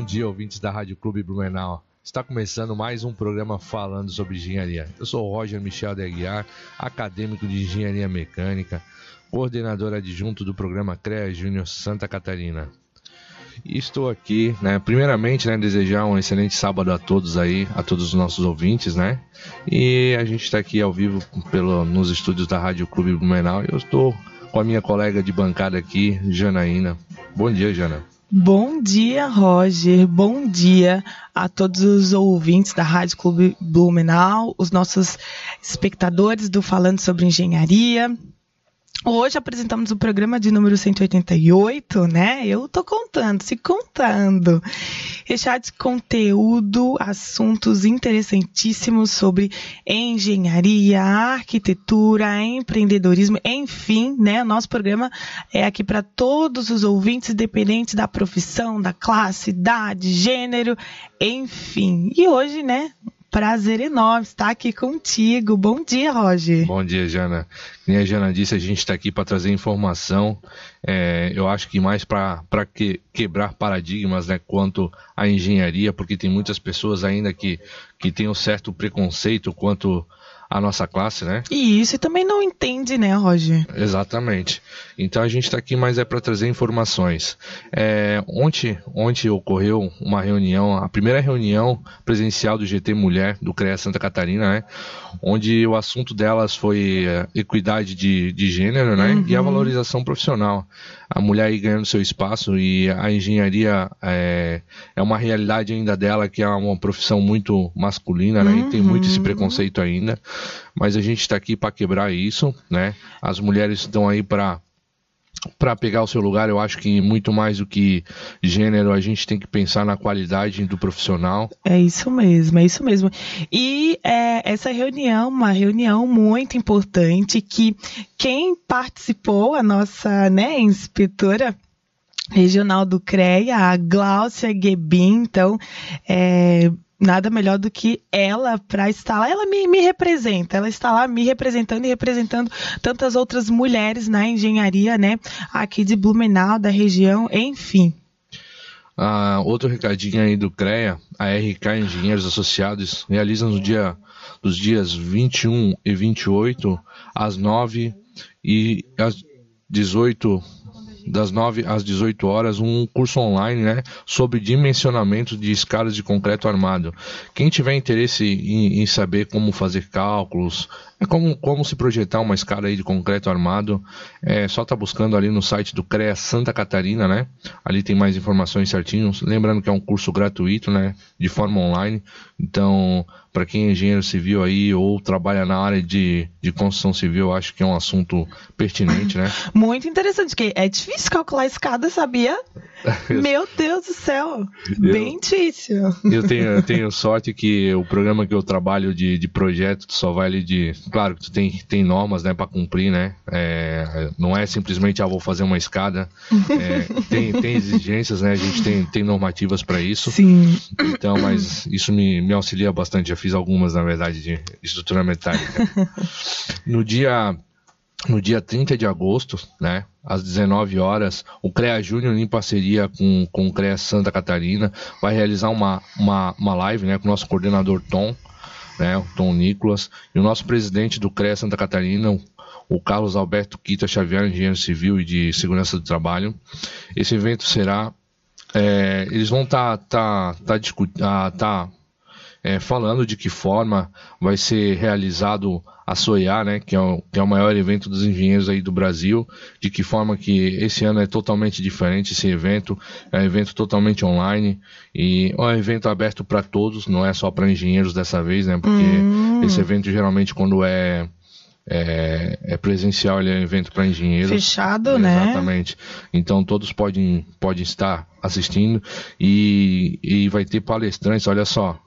Bom dia, ouvintes da Rádio Clube Blumenau. Está começando mais um programa falando sobre engenharia. Eu sou Roger Michel de Aguiar, acadêmico de engenharia mecânica, coordenador adjunto do programa CREA Júnior Santa Catarina. E estou aqui, né, primeiramente, né, desejar um excelente sábado a todos aí, a todos os nossos ouvintes, né? E a gente está aqui ao vivo pelo, nos estúdios da Rádio Clube Blumenau e eu estou com a minha colega de bancada aqui, Janaína. Bom dia, Jana. Bom dia, Roger. Bom dia a todos os ouvintes da Rádio Clube Blumenau, os nossos espectadores do Falando sobre Engenharia. Hoje apresentamos o programa de número 188, né? Eu tô contando, se contando. Recheado de conteúdo, assuntos interessantíssimos sobre engenharia, arquitetura, empreendedorismo, enfim, né? Nosso programa é aqui para todos os ouvintes, independente da profissão, da classe, idade, gênero, enfim. E hoje, né? Prazer enorme estar aqui contigo. Bom dia, Roger. Bom dia, Jana. Como a Jana disse, a gente está aqui para trazer informação. É, eu acho que mais para que, quebrar paradigmas né, quanto à engenharia, porque tem muitas pessoas ainda que, que têm um certo preconceito quanto a nossa classe, né? E isso também não entende, né, Roger? Exatamente. Então a gente está aqui mais é para trazer informações. É, ontem, ontem ocorreu uma reunião, a primeira reunião presencial do GT Mulher do CREA Santa Catarina, né? Onde o assunto delas foi é, equidade de, de gênero, né? Uhum. E a valorização profissional a mulher aí ganhando seu espaço e a engenharia é, é uma realidade ainda dela que é uma profissão muito masculina, né? Uhum. E tem muito esse uhum. preconceito ainda. Mas a gente está aqui para quebrar isso, né? As mulheres estão aí para para pegar o seu lugar, eu acho que muito mais do que gênero, a gente tem que pensar na qualidade do profissional. É isso mesmo, é isso mesmo. E é, essa reunião, uma reunião muito importante que quem participou, a nossa né, inspetora regional do CREA, a Gláucia Gebin, então, é, nada melhor do que ela para estar lá. Ela me, me, representa, ela está lá me representando e representando tantas outras mulheres na engenharia, né? Aqui de Blumenau, da região, enfim. Ah, outro recadinho aí do CREA, a RK Engenheiros Associados realiza no dia dos dias 21 e 28 às 9 e às 18 das 9 às 18 horas, um curso online né, sobre dimensionamento de escadas de concreto armado. Quem tiver interesse em, em saber como fazer cálculos, é como, como se projetar uma escada aí de concreto armado, é só tá buscando ali no site do CREA Santa Catarina, né? Ali tem mais informações certinhos. Lembrando que é um curso gratuito, né? De forma online. Então, para quem é engenheiro civil aí ou trabalha na área de, de construção civil, acho que é um assunto pertinente, né? Muito interessante, porque é difícil calcular a escada, sabia? Meu Deus do céu! Eu, Bem difícil. Eu tenho, eu tenho sorte que o programa que eu trabalho de, de projeto só vai ali de claro que tu tem, tem normas né, para cumprir, né? É, não é simplesmente, ah, vou fazer uma escada. É, tem, tem exigências, né? A gente tem, tem normativas para isso. Sim. Então, mas isso me, me auxilia bastante. Já fiz algumas, na verdade, de estrutura metálica. No dia no dia 30 de agosto, né, às 19 horas, o CREA Júnior, em parceria com, com o CREA Santa Catarina, vai realizar uma, uma, uma live né, com o nosso coordenador Tom, né, o Tom Nicolas, e o nosso presidente do CREA Santa Catarina, o Carlos Alberto Quita Xavier, engenheiro civil e de segurança do trabalho. Esse evento será. É, eles vão estar tá, tá, tá, ah, tá, é, falando de que forma vai ser realizado a SOIA, né, que é, o, que é o maior evento dos engenheiros aí do Brasil, de que forma que esse ano é totalmente diferente esse evento, é um evento totalmente online e é um evento aberto para todos, não é só para engenheiros dessa vez, né, porque hum. esse evento geralmente quando é é, é, presencial, ele é um evento para engenheiros. Fechado, né? Exatamente. Então todos podem, podem estar assistindo e, e vai ter palestrantes, olha só.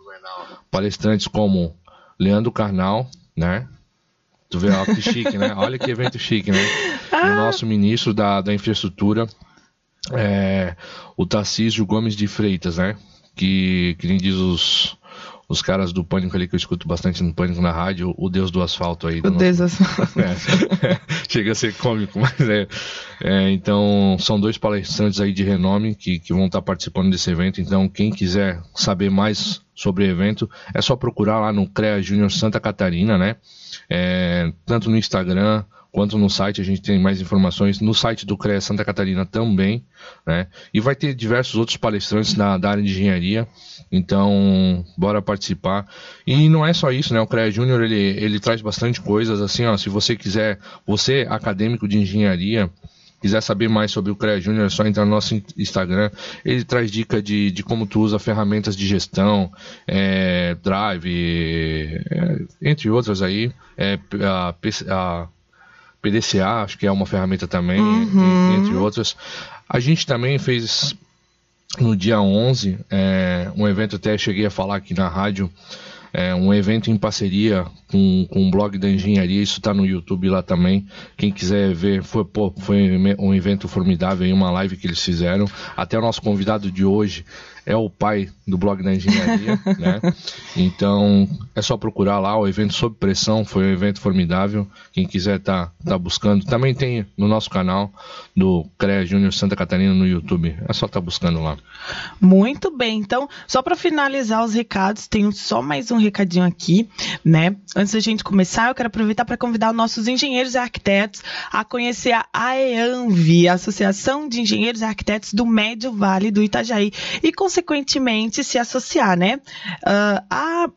Palestrantes como Leandro Carnal, né? Tu vê, ó, que chique, né? Olha que evento chique, né? Ah. O nosso ministro da, da infraestrutura, é, o Tarcísio Gomes de Freitas, né? Que, que nem diz os, os caras do Pânico ali, que eu escuto bastante no Pânico na rádio, o Deus do Asfalto aí. O Deus do Asfalto. É, chega a ser cômico, mas é, é, Então, são dois palestrantes aí de renome que, que vão estar participando desse evento. Então, quem quiser saber mais sobre o evento, é só procurar lá no CREA Júnior Santa Catarina, né? É, tanto no Instagram quanto no site, a gente tem mais informações no site do CREA Santa Catarina também, né? E vai ter diversos outros palestrantes da, da área de engenharia, então bora participar. E não é só isso, né? O CREA Júnior ele, ele traz bastante coisas, assim, ó, se você quiser, você acadêmico de engenharia, quiser saber mais sobre o CREA Júnior, é só entrar no nosso Instagram. Ele traz dica de, de como tu usa ferramentas de gestão, é, Drive, é, entre outras aí. É, a, a PDCA, acho que é uma ferramenta também, uhum. entre outras. A gente também fez no dia 11 é, um evento, até cheguei a falar aqui na rádio, é, um evento em parceria com, com o blog da engenharia, isso está no YouTube lá também. Quem quiser ver, foi, pô, foi um evento formidável, uma live que eles fizeram. Até o nosso convidado de hoje é o pai do blog da engenharia, né? Então é só procurar lá o evento sob pressão, foi um evento formidável. Quem quiser tá, tá buscando, também tem no nosso canal do CREA Júnior Santa Catarina no YouTube. É só tá buscando lá. Muito bem. Então, só para finalizar os recados, tenho só mais um recadinho aqui, né? Antes da gente começar, eu quero aproveitar para convidar os nossos engenheiros e arquitetos a conhecer a AEANVI, a Associação de Engenheiros e Arquitetos do Médio Vale do Itajaí, e com consequentemente se associar, né? Uh, a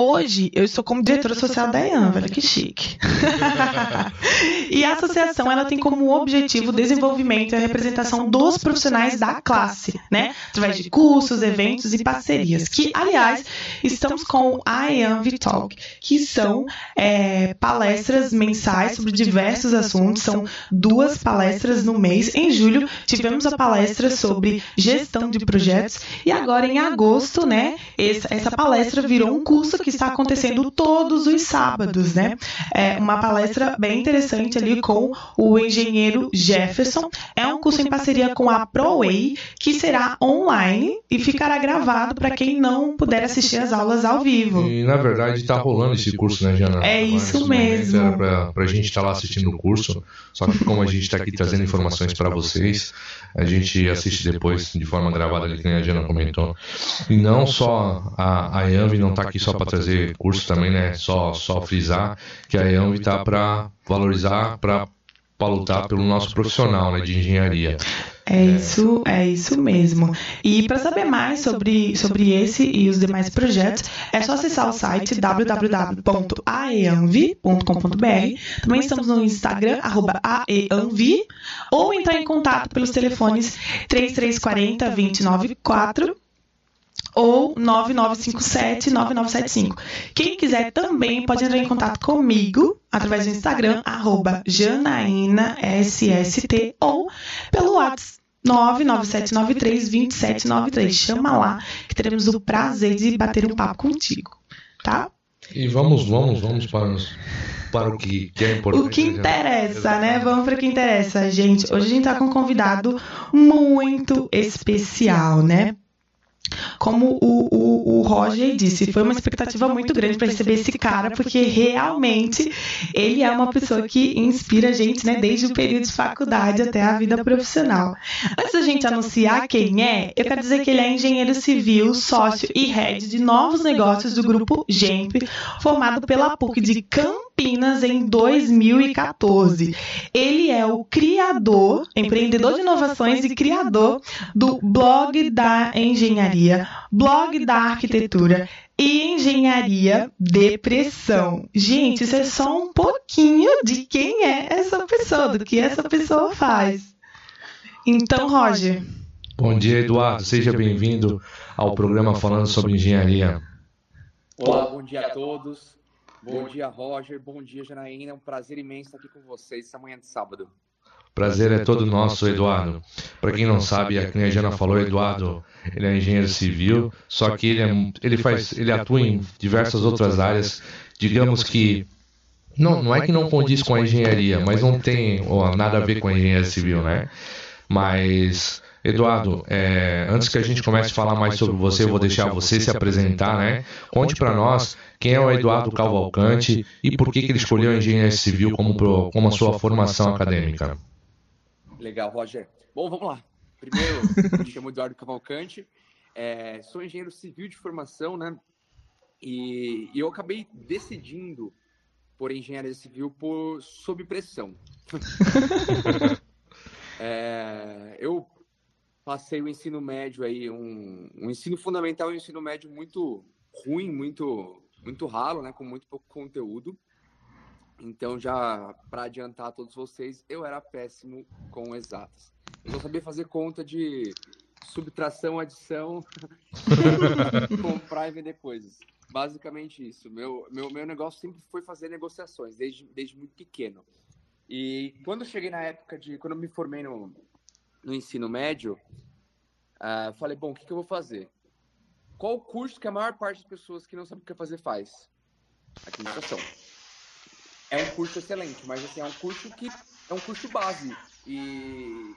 Hoje eu estou como diretora social da EAN, olha que chique. e a associação ela tem como objetivo o desenvolvimento e a representação dos profissionais da classe, né? Através de cursos, eventos e parcerias. Que, aliás, estamos com a EAN Vitalk, que são é, palestras mensais sobre diversos assuntos. São duas palestras no mês. Em julho tivemos a palestra sobre gestão de projetos e agora em agosto, né? Essa, essa palestra virou um curso que está acontecendo todos os sábados, né? É uma palestra bem interessante ali com o engenheiro Jefferson. É um curso em parceria com a ProWay, que será online e ficará gravado para quem não puder assistir as aulas ao vivo. E na verdade está rolando esse curso, né, Jana? É isso mesmo. Para a gente estar tá lá assistindo o curso, só que como a gente está aqui trazendo informações para vocês, a gente assiste depois de forma gravada, ali, que a Jana comentou. E não só a, a EANV não está aqui só para trazer curso também, né? Só, só frisar que a EANV está para valorizar, para lutar pelo nosso profissional né, de engenharia. É isso, é isso mesmo. E para saber mais sobre, sobre esse e os demais projetos, é só acessar o site www.aeanvi.com.br. Também estamos no Instagram, aeanvi, ou entrar em contato pelos telefones 3340 294 ou 9957-9975. Quem quiser também pode entrar em contato comigo através do Instagram, arroba janaínasst ou pelo WhatsApp 997932793. Chama lá que teremos o prazer de bater um papo contigo, tá? E vamos, vamos, vamos para, para o que, que é importante. O que interessa, né? Vamos para o que interessa, gente. Hoje a gente está com um convidado muito especial, né? Como o, o, o Roger disse, foi uma expectativa muito grande para receber esse cara, porque realmente ele é uma pessoa que inspira a gente, né, desde o período de faculdade até a vida profissional. Antes da gente anunciar quem é, eu quero dizer que ele é engenheiro civil, sócio e head de novos negócios do grupo GEMP, formado pela PUC de Campinas em 2014. Ele é o criador, empreendedor de inovações e criador do blog da engenharia engenharia, blog da arquitetura e engenharia depressão. Gente, isso é só um pouquinho de quem é essa pessoa, do que essa pessoa faz. Então, Roger. Bom dia, Eduardo. Seja bem-vindo ao programa falando sobre engenharia. Olá, bom dia a todos. Bom dia, Roger. Bom dia, Janaína. É um prazer imenso estar aqui com vocês essa manhã de sábado. Prazer é todo nosso, Eduardo. Para quem não sabe, a a Jana falou, Eduardo, ele é engenheiro civil, só que ele, é, ele, faz, ele atua em diversas outras áreas. Digamos que não, não é que não condiz com a engenharia, mas não tem nada a ver com a engenharia civil, né? Mas Eduardo, é, antes que a gente comece a falar mais sobre você, eu vou deixar você se apresentar, né? Conte para nós quem é o Eduardo Cavalcante e por que, que ele escolheu a engenharia civil como, pro, como a sua formação acadêmica. Legal, Roger. Bom, vamos lá. Primeiro, me chamo Eduardo Cavalcante, é, sou engenheiro civil de formação, né? E, e eu acabei decidindo por engenharia civil por sob pressão. é, eu passei o ensino médio aí, um, um ensino fundamental e um ensino médio muito ruim, muito muito ralo, né, com muito pouco conteúdo. Então, já para adiantar a todos vocês, eu era péssimo com exatas. Eu só sabia fazer conta de subtração, adição, comprar e vender coisas. Basicamente isso. Meu, meu, meu negócio sempre foi fazer negociações, desde, desde muito pequeno. E quando eu cheguei na época de. Quando eu me formei no, no ensino médio, uh, falei, bom, o que, que eu vou fazer? Qual o curso que a maior parte das pessoas que não sabem o que fazer faz? Administração. É um curso excelente, mas assim, é um curso que é um curso base. E,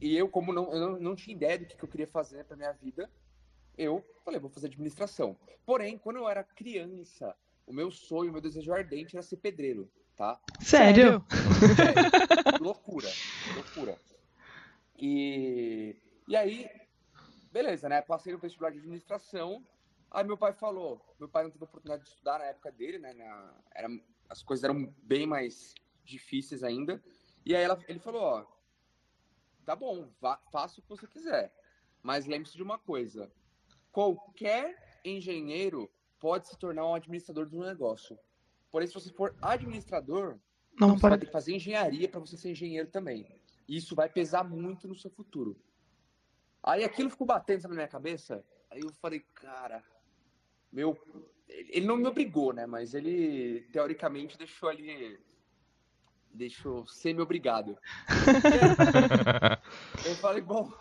e eu, como não, eu não, não tinha ideia do que, que eu queria fazer para minha vida, eu falei, vou fazer administração. Porém, quando eu era criança, o meu sonho, o meu desejo ardente era ser pedreiro, tá? Sério? É, loucura, loucura. E, e aí, beleza, né? Passei no vestibular de administração. Aí meu pai falou, meu pai não teve oportunidade de estudar na época dele, né? Na, era, as coisas eram bem mais difíceis ainda. E aí ela, ele falou, ó, tá bom, vá, faça o que você quiser. Mas lembre-se de uma coisa: qualquer engenheiro pode se tornar um administrador de um negócio. Porém, se você for administrador, não você vai ter que fazer engenharia para você ser engenheiro também. E isso vai pesar muito no seu futuro. Aí aquilo ficou batendo na minha cabeça. Aí eu falei, cara, meu. Ele não me obrigou, né? Mas ele, teoricamente, deixou ali. Deixou semi-obrigado. eu falei, bom,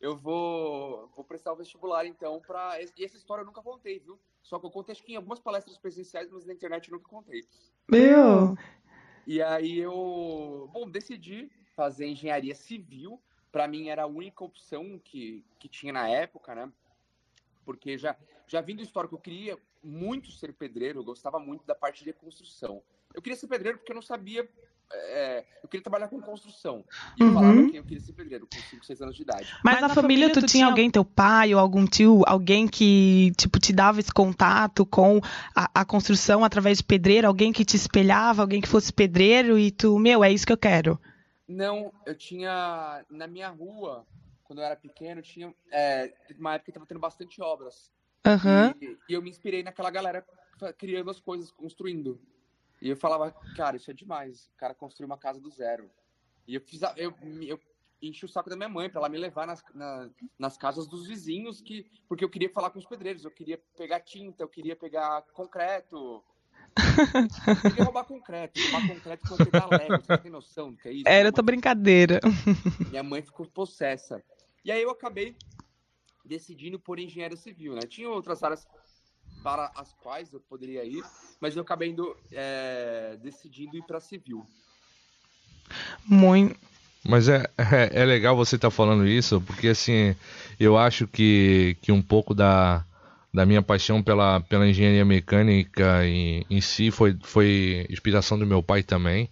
eu vou, vou prestar o vestibular então para. E essa história eu nunca contei, viu? Só que eu contei acho que em algumas palestras presenciais, mas na internet eu nunca contei. Meu! E aí eu, bom, decidi fazer engenharia civil para mim era a única opção que, que tinha na época, né? Porque já, já vindo do histórico, eu queria muito ser pedreiro, eu gostava muito da parte de construção. Eu queria ser pedreiro porque eu não sabia. É, eu queria trabalhar com construção. E eu uhum. falava que eu queria ser pedreiro com 5, 6 anos de idade. Mas, Mas na família, família tu tinha alguém, teu pai ou algum tio, alguém que tipo te dava esse contato com a, a construção através de pedreiro, alguém que te espelhava, alguém que fosse pedreiro e tu, meu, é isso que eu quero. Não, eu tinha na minha rua, quando eu era pequeno, tinha é, uma época que estava tendo bastante obras. Uhum. E, e, eu me inspirei naquela galera criando as coisas, construindo. E eu falava, cara, isso é demais. O cara construiu uma casa do zero. E eu fiz, eu, eu enchi o saco da minha mãe para ela me levar nas, na, nas casas dos vizinhos, que porque eu queria falar com os pedreiros, eu queria pegar tinta, eu queria pegar concreto, queria roubar concreto, roubar concreto quando dá Lego, você tem noção do que é isso? Era tua brincadeira. Minha mãe ficou possessa. E aí eu acabei decidindo por engenharia civil, né? Tinha outras áreas para as quais eu poderia ir, mas eu acabei indo, é, decidindo ir para civil. Muito. Mas é, é, é legal você estar tá falando isso, porque assim, eu acho que, que um pouco da, da minha paixão pela, pela engenharia mecânica em, em si foi, foi inspiração do meu pai também.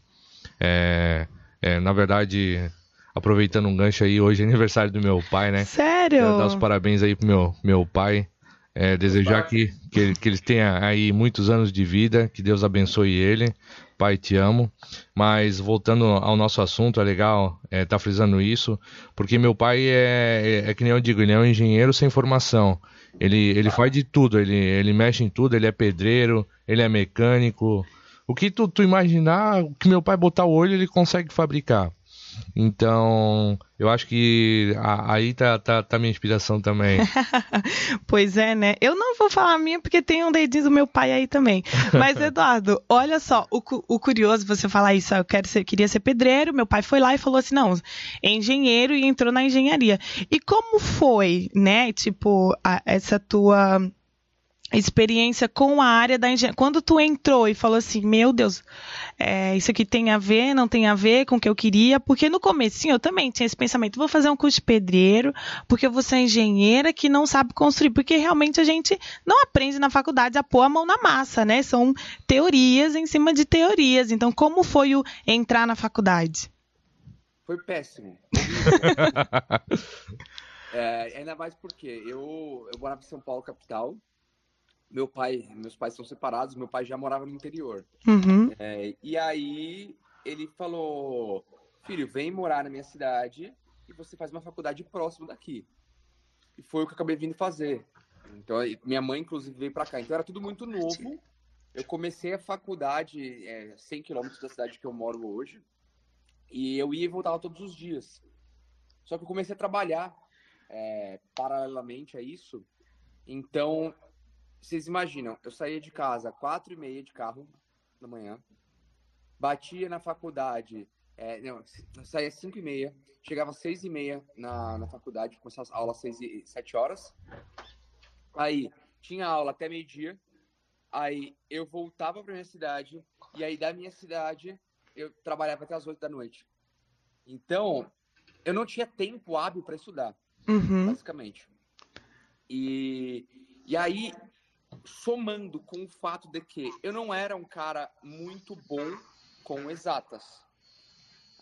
É, é, na verdade, aproveitando um gancho aí, hoje é aniversário do meu pai, né? Sério? Quero dar os parabéns aí pro meu, meu pai. É, desejar que, que, ele, que ele tenha aí muitos anos de vida, que Deus abençoe ele. Pai, te amo. Mas voltando ao nosso assunto, é legal estar é, tá frisando isso, porque meu pai é, é, é, que nem eu digo, ele é um engenheiro sem formação. Ele, ele faz de tudo, ele, ele mexe em tudo, ele é pedreiro, ele é mecânico. O que tu, tu imaginar, o que meu pai botar o olho, ele consegue fabricar. Então, eu acho que aí tá, tá, tá minha inspiração também. pois é, né? Eu não vou falar a minha porque tem um dedinho do meu pai aí também. Mas, Eduardo, olha só, o, o curioso você falar isso, eu quero ser, queria ser pedreiro, meu pai foi lá e falou assim, não, é engenheiro e entrou na engenharia. E como foi, né, tipo, a, essa tua experiência com a área da engenharia. Quando tu entrou e falou assim, meu Deus, é, isso aqui tem a ver, não tem a ver com o que eu queria, porque no começo eu também tinha esse pensamento, vou fazer um curso de pedreiro, porque eu vou ser engenheira que não sabe construir, porque realmente a gente não aprende na faculdade a pôr a mão na massa, né? São teorias em cima de teorias. Então, como foi o entrar na faculdade? Foi péssimo. é, ainda mais porque eu, eu morava em São Paulo, capital, meu pai, meus pais são separados, meu pai já morava no interior. Uhum. É, e aí ele falou, filho, vem morar na minha cidade e você faz uma faculdade próximo daqui. E foi o que eu acabei vindo fazer. Então, minha mãe, inclusive, veio para cá. Então, era tudo muito novo. Eu comecei a faculdade é, 100 quilômetros da cidade que eu moro hoje. E eu ia e voltava todos os dias. Só que eu comecei a trabalhar é, paralelamente a isso. Então, vocês imaginam, eu saía de casa quatro e meia de carro da manhã, batia na faculdade, é, não, saía cinco e meia, chegava às seis e meia na, na faculdade, começava a aula às seis e sete horas, aí tinha aula até meio-dia, aí eu voltava para minha cidade, e aí da minha cidade eu trabalhava até as oito da noite. Então, eu não tinha tempo hábil para estudar, uhum. basicamente. E, e aí somando com o fato de que eu não era um cara muito bom com exatas.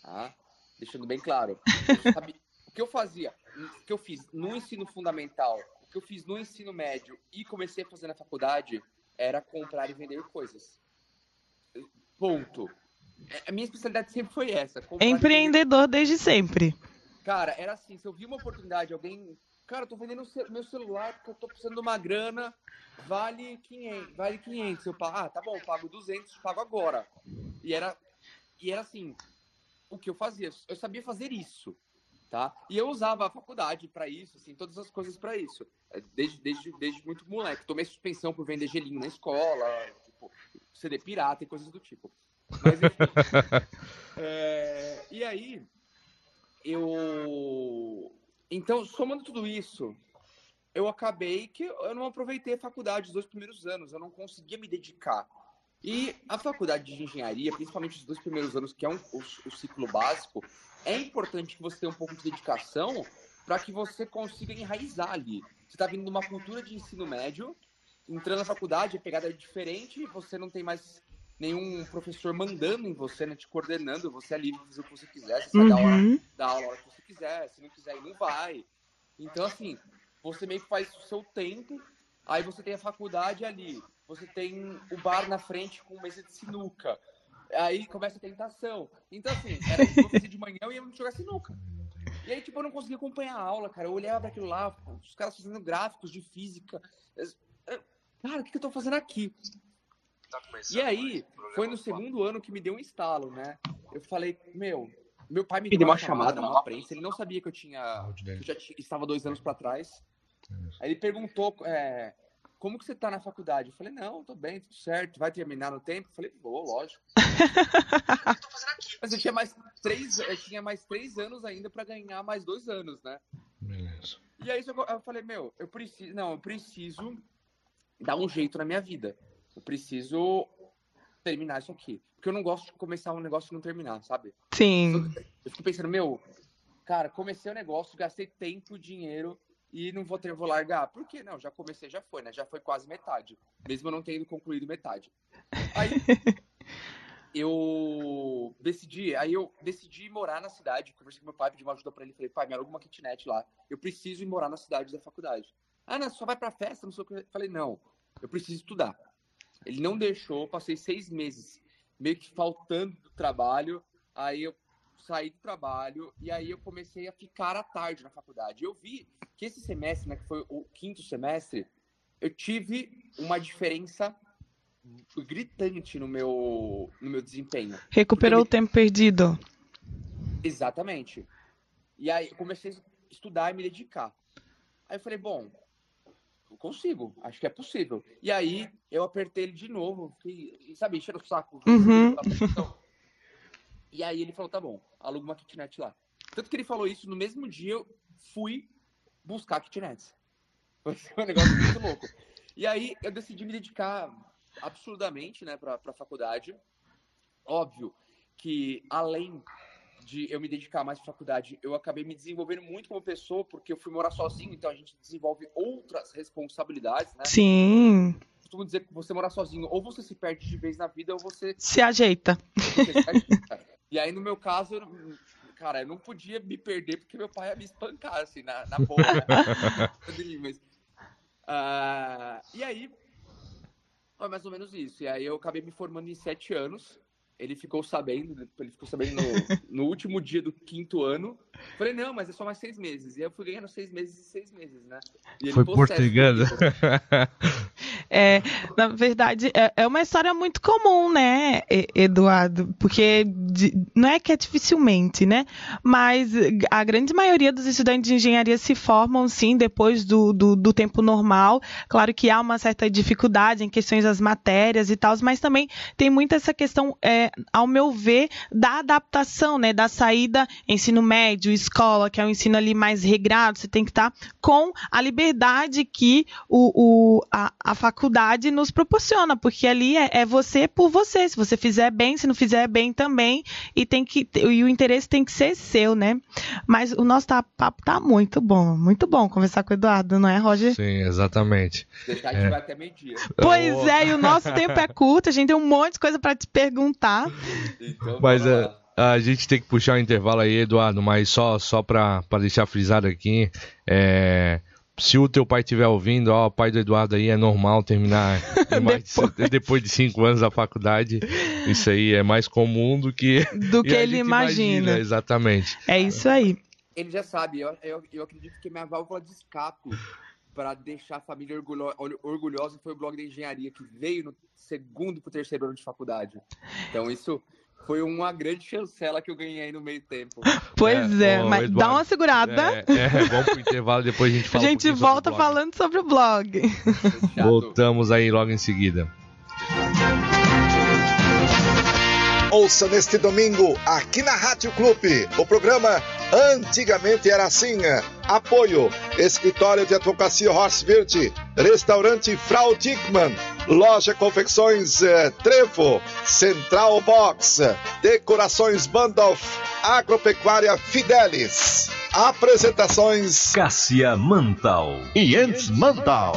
Tá? Deixando bem claro. Sabia, o que eu fazia, o que eu fiz no ensino fundamental, o que eu fiz no ensino médio e comecei a fazer na faculdade era comprar e vender coisas. Ponto. A minha especialidade sempre foi essa. Empreendedor desde sempre. Cara, era assim, se eu vi uma oportunidade, alguém cara, eu tô vendendo meu celular porque eu tô precisando de uma grana, vale 500, vale 500. Eu pago, ah, tá bom, pago 200, pago agora. E era, e era assim, o que eu fazia, eu sabia fazer isso, tá? E eu usava a faculdade para isso, assim, todas as coisas para isso. Desde, desde, desde muito moleque. Tomei suspensão por vender gelinho na escola, tipo, CD pirata e coisas do tipo. Mas, enfim, é, e aí, eu então, somando tudo isso, eu acabei que eu não aproveitei a faculdade os dois primeiros anos, eu não conseguia me dedicar. E a faculdade de engenharia, principalmente os dois primeiros anos, que é um, o, o ciclo básico, é importante que você tenha um pouco de dedicação para que você consiga enraizar ali. Você está vindo de uma cultura de ensino médio, entrando na faculdade, a pegada é diferente, você não tem mais nenhum professor mandando em você, né, te coordenando, você é livre de fazer o que você quiser, você uhum. sai da hora, da aula a hora que você quiser, se não quiser não vai. Então, assim, você meio que faz o seu tempo, aí você tem a faculdade ali, você tem o bar na frente com mesa de sinuca, aí começa a tentação. Então, assim, era eu fazia de manhã e ia jogar sinuca. E aí, tipo, eu não conseguia acompanhar a aula, cara. Eu olhava para aquilo lá, os caras fazendo gráficos de física. Cara, o que, que eu tô fazendo aqui? Tá e aí, foi no segundo ano que me deu um estalo, né? Eu falei, meu, meu pai me deu uma chamada na prensa, ele não sabia que eu tinha, que eu já estava dois anos para trás. Aí ele perguntou, é, como que você tá na faculdade? Eu falei, não, tô bem, tudo certo, vai terminar no tempo? Eu falei, vou, lógico. Mas eu tinha mais três, eu tinha mais três anos ainda para ganhar mais dois anos, né? Beleza. E aí eu falei, meu, eu preciso, não, eu preciso dar um jeito na minha vida. Eu preciso terminar isso aqui. Porque eu não gosto de começar um negócio e não terminar, sabe? Sim. Eu fico pensando, meu, cara, comecei o um negócio, gastei tempo, dinheiro e não vou ter, vou largar. Por que não? Já comecei, já foi, né? Já foi quase metade. Mesmo eu não tendo concluído metade. Aí eu decidi, aí eu decidi morar na cidade, conversei com meu pai, pedi uma ajuda para ele, falei, pai, me aluga uma kitnet lá. Eu preciso ir morar na cidade da faculdade. Ah, não, só vai pra festa, não sei o que. Falei, não, eu preciso estudar. Ele não deixou, passei seis meses meio que faltando do trabalho. Aí eu saí do trabalho e aí eu comecei a ficar à tarde na faculdade. Eu vi que esse semestre, né, que foi o quinto semestre, eu tive uma diferença gritante no meu, no meu desempenho. Recuperou o tempo perdido. Exatamente. E aí eu comecei a estudar e me dedicar. Aí eu falei, bom, consigo, acho que é possível. E aí eu apertei ele de novo, fiquei, sabe, enchendo o saco. Uhum. E aí ele falou, tá bom, aluga uma kitnet lá. Tanto que ele falou isso, no mesmo dia eu fui buscar kitnets. Foi um negócio muito louco. E aí eu decidi me dedicar absurdamente né, para a faculdade. Óbvio que além de eu me dedicar mais à faculdade, eu acabei me desenvolvendo muito como pessoa, porque eu fui morar sozinho, então a gente desenvolve outras responsabilidades, né? Sim. Costumo dizer que você morar sozinho, ou você se perde de vez na vida, ou você se ajeita. Você se ajeita. e aí, no meu caso, cara, eu não podia me perder porque meu pai ia me espancar, assim, na, na boca. Mas, uh, e aí, foi mais ou menos isso. E aí eu acabei me formando em sete anos ele ficou sabendo, ele ficou sabendo no, no, último dia do quinto ano. Falei, não, mas é só mais seis meses. E eu fui ganhando seis meses e seis meses, né? Foi portuguesa. É, na verdade, é, é, uma história muito comum, né, Eduardo? Porque não é que é dificilmente, né? Mas a grande maioria dos estudantes de engenharia se formam, sim, depois do, do, do tempo normal. Claro que há uma certa dificuldade em questões das matérias e tal, mas também tem muito essa questão é, ao meu ver, da adaptação, né, da saída ensino médio, escola, que é um ensino ali mais regrado, você tem que estar com a liberdade que o, o a, a, faculdade nos proporciona, porque ali é, é, você por você, se você fizer bem, se não fizer bem também, e tem que e o interesse tem que ser seu, né? Mas o nosso tá, papo tá muito bom, muito bom conversar com o Eduardo, não é, Roger? Sim, exatamente. Deixar é. vai até. Pois oh. é, e o nosso tempo é curto, a gente tem um monte de coisa para te perguntar. Então, mas é, a gente tem que puxar o um intervalo aí, Eduardo, mas só, só para deixar frisado aqui, é, se o teu pai estiver ouvindo, ó, o pai do Eduardo aí é normal terminar depois. De, depois de cinco anos da faculdade. Isso aí é mais comum do que, do que ele imagina. imagina. Exatamente. É isso aí. Ele já sabe, eu, eu, eu acredito que minha válvula de escape para deixar a família orgulho, orgulhosa foi o blog da engenharia, que veio no segundo para o terceiro ano de faculdade. Então, isso foi uma grande chancela que eu ganhei no meio tempo. Pois é, é mas Eduardo, dá uma segurada. É, é, é bom pro intervalo, depois a gente fala A gente um volta sobre falando sobre o blog. Voltamos aí logo em seguida. Ouça neste domingo, aqui na Rádio Clube, o programa Antigamente Era Assim. Apoio: Escritório de Advocacia Horswirt, Restaurante Frau Dickmann, Loja Confecções eh, Trevo, Central Box, Decorações Bandolf, Agropecuária Fidelis. Apresentações: Cássia Mantal e Ents Mantal.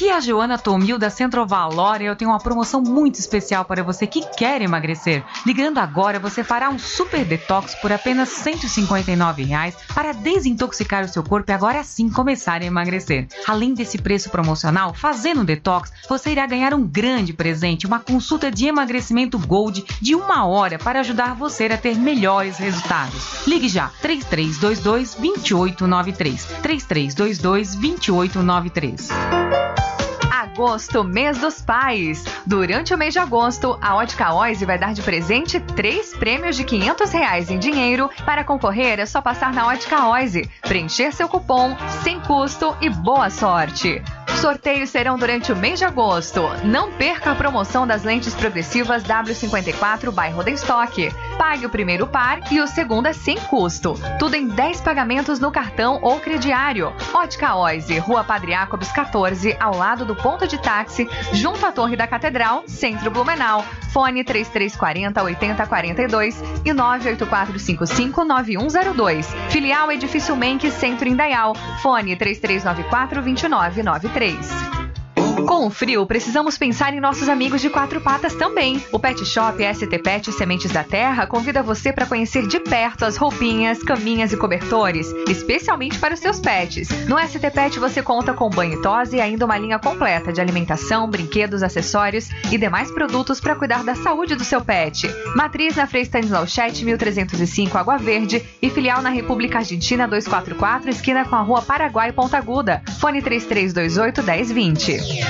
Aqui é a Joana Tomil da Centro Valor e eu tenho uma promoção muito especial para você que quer emagrecer. Ligando agora, você fará um super detox por apenas 159 reais para desintoxicar o seu corpo e agora sim começar a emagrecer. Além desse preço promocional, fazendo um detox, você irá ganhar um grande presente, uma consulta de emagrecimento Gold de uma hora para ajudar você a ter melhores resultados. Ligue já 3322 2893 3322 2893 agosto, mês dos pais. Durante o mês de agosto, a Ótica Oise vai dar de presente três prêmios de 500 reais em dinheiro. Para concorrer, é só passar na Ótica Oise, preencher seu cupom sem custo e boa sorte. Sorteios serão durante o mês de agosto. Não perca a promoção das lentes progressivas W54 by Rodenstock. Pague o primeiro par e o segundo é sem custo. Tudo em 10 pagamentos no cartão ou crediário. Ótica Oise, Rua Padre Jacobs 14, ao lado do ponto de táxi, junto à Torre da Catedral, Centro Blumenau. Fone 3340 8042 e 98455 9102. Filial Edifício Menck, Centro Indaial. Fone 3394 2993. Com o frio, precisamos pensar em nossos amigos de quatro patas também. O Pet Shop ST Pet Sementes da Terra convida você para conhecer de perto as roupinhas, caminhas e cobertores, especialmente para os seus pets. No ST Pet você conta com banho e tosse e ainda uma linha completa de alimentação, brinquedos, acessórios e demais produtos para cuidar da saúde do seu pet. Matriz na Frei Stanislaw Chet, 1305 Água Verde e filial na República Argentina 244, esquina com a Rua Paraguai Ponta Aguda. Fone 3328 1020.